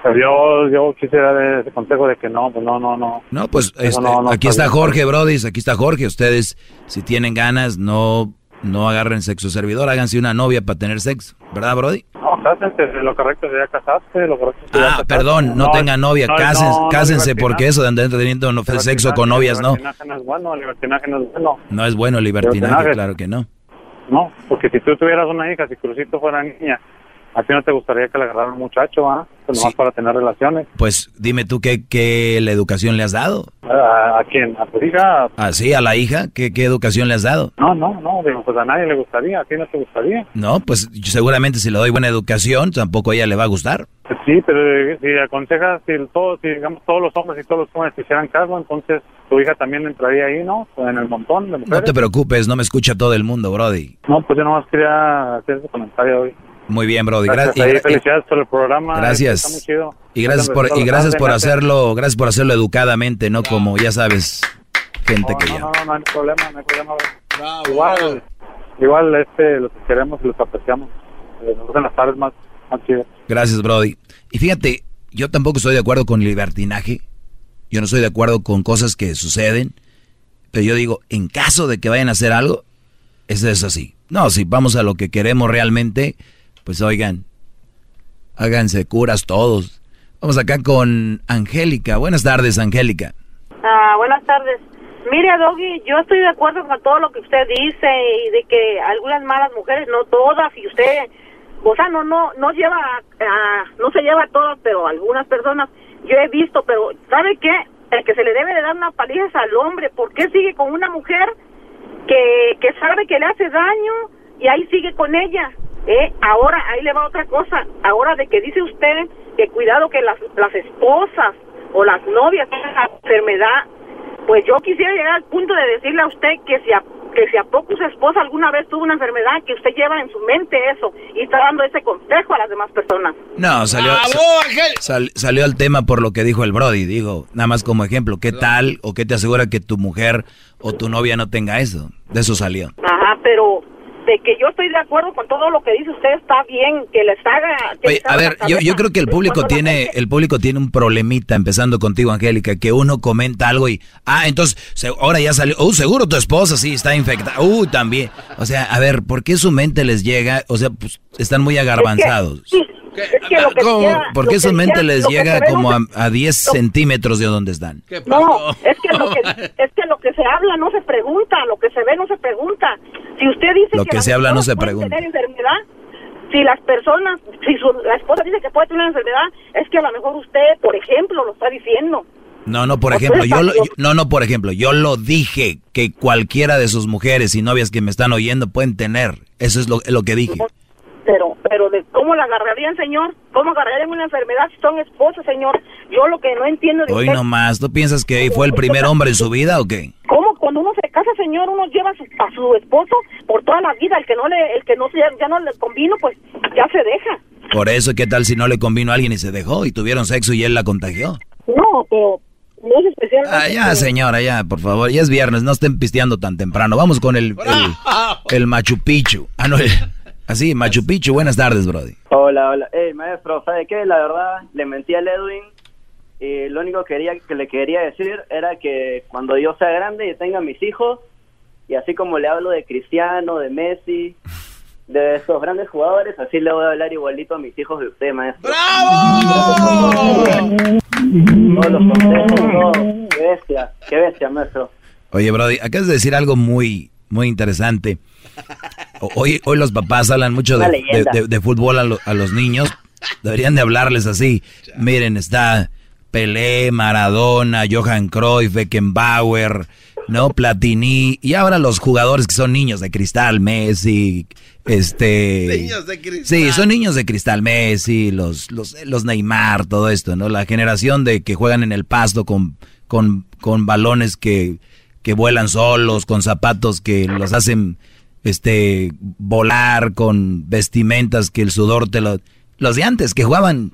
pero yo, yo quisiera dar ese consejo de que no, pues no, no, no. No, pues este, no- no aquí está. Jorge, Brody, aquí está Jorge. Ustedes, si tienen ganas, no, no agarren sexo servidor, háganse una novia para tener sexo, ¿verdad, Brody? Cásense, lo correcto sería casarse, lo correcto sería Ah, casarse. perdón, no, tengan novia, no, cásense, no, porque eso de andar teniendo sexo con novias, no. Libertinaje no es bueno, libertinaje no es bueno. No es bueno el libertinaje, Libertinaje. claro que no. No, porque si tú tuvieras una hija, si Crucito fuera niña, a ti no te gustaría que le agarrara un muchacho, ¿ah? Pues nomás para tener relaciones. Pues dime tú qué, qué la educación le has dado. ¿A, a quién? ¿A tu hija? Así, a la hija, ¿qué, qué educación le has dado? No, no, no, digo, pues a nadie le gustaría, a ti no te gustaría. No, pues seguramente si le doy buena educación, tampoco a ella le va a gustar. Pues sí, pero eh, si aconsejas, si, todo, si digamos todos los hombres y todos los jóvenes te hicieran caso, entonces tu hija también entraría ahí, ¿no? En el montón de mujeres. No te preocupes, no me escucha todo el mundo, Brody. No, pues yo nomás quería hacer ese comentario hoy. Muy bien, Brody. Gracias, Gra- felicidades por el programa. Gracias. Está muy chido. Y gracias por, y gracias por hacerlo, gracias por hacerlo educadamente, no como ya sabes, gente que No, ya. no, no, no hay problema, no hay problema. igual, igual este, los queremos y los apreciamos. Eh, Nos gustan las tardes más, más chidas. Gracias, Brody. Y fíjate, yo tampoco estoy de acuerdo con el libertinaje. Yo no estoy de acuerdo con cosas que suceden. Pero yo digo, en caso de que vayan a hacer algo, eso es así. No, si vamos a lo que queremos realmente, pues oigan, háganse curas todos. Vamos acá con Angélica. Buenas tardes, Angélica. Ah, buenas tardes. Mire, Doggy, yo estoy de acuerdo con todo lo que usted dice y de que algunas malas mujeres, no todas, y usted, o sea, no, no, no lleva, a- no se lleva a todas, pero algunas personas yo he visto, pero ¿sabe qué? El que se le debe de dar una paliza al hombre. ¿Por qué sigue con una mujer que, que sabe que le hace daño y ahí sigue con ella? Eh, ahora, ahí le va otra cosa. Ahora de que dice usted que cuidado que las, las esposas o las novias tienen la enfermedad, pues yo quisiera llegar al punto de decirle a usted que si a, que si a poco su esposa alguna vez tuvo una enfermedad, que usted lleva en su mente eso y está dando ese consejo a las demás personas. No, salió, sal- salió al tema por lo que dijo el Brody. Digo, nada más como ejemplo, ¿qué tal o qué te asegura que tu mujer o tu novia no tenga eso? De eso salió. Ajá, pero de que yo estoy de acuerdo con todo lo que dice usted está bien, que les haga... que Oye, les a ver, yo, yo creo que el público tiene el público tiene un problemita, empezando contigo, Angélica, que uno comenta algo y, ah, entonces, se- ahora ya salió, uh, seguro tu esposa sí está infectada, uh, también. O sea, a ver, ¿por qué su mente les llega? O sea, pues, están muy agarbanzados. Es que lo que ¿Cómo? queda- ¿Por lo qué que su mente queda- les que llega como a, a 10 centímetros de donde están? No, es que, lo que es que lo que se habla no se pregunta, lo que se ve no se pregunta. Si usted dice Lo que las se habla no personas se pueden pregunta. tener enfermedad, si las personas, si su, la esposa dice que puede tener una enfermedad, es que a lo mejor usted, por ejemplo, lo está diciendo. No, no, por sea, ejemplo, yo, lo- lo- yo- no, no, por ejemplo, yo lo dije que cualquiera de sus mujeres y novias que me están oyendo pueden tener. Eso es lo, lo que dije. Pero, pero de cómo la agarrarían, señor, cómo agarrarían una enfermedad si son esposos, señor. Yo lo que no entiendo de Hoy usted, nomás, ¿tú piensas que fue el primer hombre en su vida o qué? ¿cómo cuando uno se casa, señor, uno lleva a su, a su esposo por toda la vida, el que no le, el que no se, ya no le convino, pues ya se deja. Por eso, ¿qué tal si no le convino a alguien y se dejó y tuvieron sexo y él la contagió? No, pero no es especial. Ah, ya, señora, ya, por favor. Ya es viernes, no estén pisteando tan temprano. Vamos con el, el, el Machu Picchu. Ah, no, el- así, Machu Picchu. Buenas tardes, Brody. Hola, hola. Hey, maestro, ¿sabe qué? La verdad, le mentí al Edwin y lo único que, quería, que le quería decir era que cuando yo sea grande y tenga mis hijos, y así como le hablo de Cristiano, de Messi, de estos grandes jugadores, así le voy a hablar igualito a mis hijos de usted, maestro. Todos los consejos, todo. Qué bestia, qué bestia, maestro. Oye, Brody, acabas de decir algo muy, muy interesante. Hoy, hoy los papás hablan mucho de, de- de- de fútbol a, lo- a los niños. Deberían de hablarles así. Miren, está Pelé, Maradona, Johan Cruyff, Beckenbauer, ¿no? Platini. Y ahora los jugadores que son niños de cristal, Messi, este... Niños de cristal. Sí, son niños de cristal, Messi, los, los, los Neymar, todo esto, ¿no? La generación de que juegan en el pasto con, con, con balones que, que vuelan solos, con zapatos que los hacen este volar, con vestimentas que el sudor te lo... Los de antes que jugaban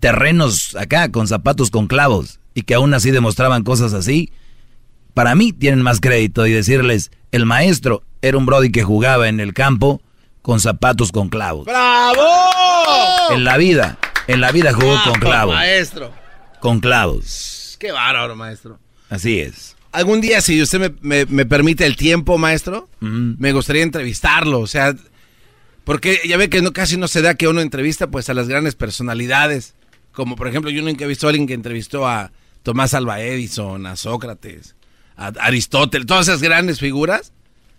terrenos acá con zapatos con clavos y que aún así demostraban cosas así, para mí tienen más crédito y decirles, el maestro era un Brody que jugaba en el campo con zapatos con clavos. ¡Bravo! En la vida, en la vida jugó con clavos. Maestro. Con clavos. Qué bárbaro, maestro. Así es. Algún día, si usted me, me- me permite el tiempo, maestro, me gustaría entrevistarlo. O sea, porque ya ve que no, casi no se da que uno entrevista pues a las grandes personalidades. Como por ejemplo, yo nunca he visto a alguien que entrevistó a Tomás Alva Edison, a Sócrates, a Aristóteles, todas esas grandes figuras.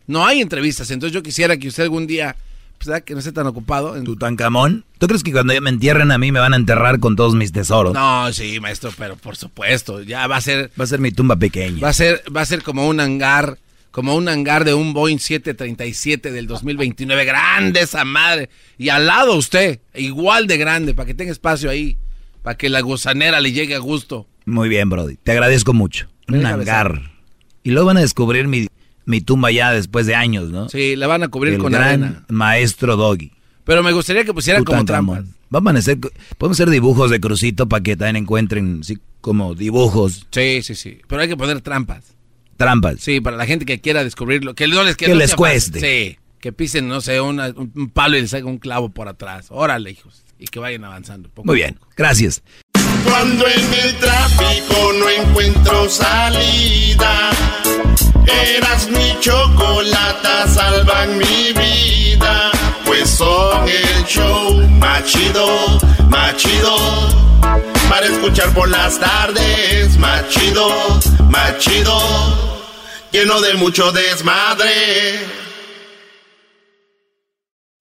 No hay entrevistas. Entonces yo quisiera que usted algún día, pues, ¿verdad? que no esté tan ocupado. en- Tutankamón. ¿Tú crees que cuando me entierren a mí me van a enterrar con todos mis tesoros? No, sí, maestro, pero por supuesto, ya va a ser... Va a ser mi tumba pequeña. Va a ser, va a ser como un hangar, como un hangar de un Boeing 737 del 2029. Grande esa madre. Y al lado usted, igual de grande, para que tenga espacio ahí. Para que la gusanera le llegue a gusto. Muy bien, Brody. Te agradezco mucho. Un hangar. Y luego van a descubrir mi, mi tumba ya después de años, ¿no? Sí, la van a cubrir El con gran arena. maestro Doggy. Pero me gustaría que pusieran como trampas. Vamos a hacer, podemos hacer dibujos de crucito para que también encuentren, sí, como dibujos. Sí, sí, sí. Pero hay que poner trampas. Trampas. Sí, para la gente que quiera descubrirlo. Que no les, Que no les fácil. cueste. Sí. Que pisen, no sé, una- un, palo y les haga un clavo por atrás. Órale, hijos. Y que vayan avanzando. poco Muy bien, gracias. Cuando en el tráfico no encuentro salida, eras mi chocolata, salvan mi vida. Pues son el show machido, machido. Para escuchar por las tardes, machido, machido. Lleno de mucho desmadre.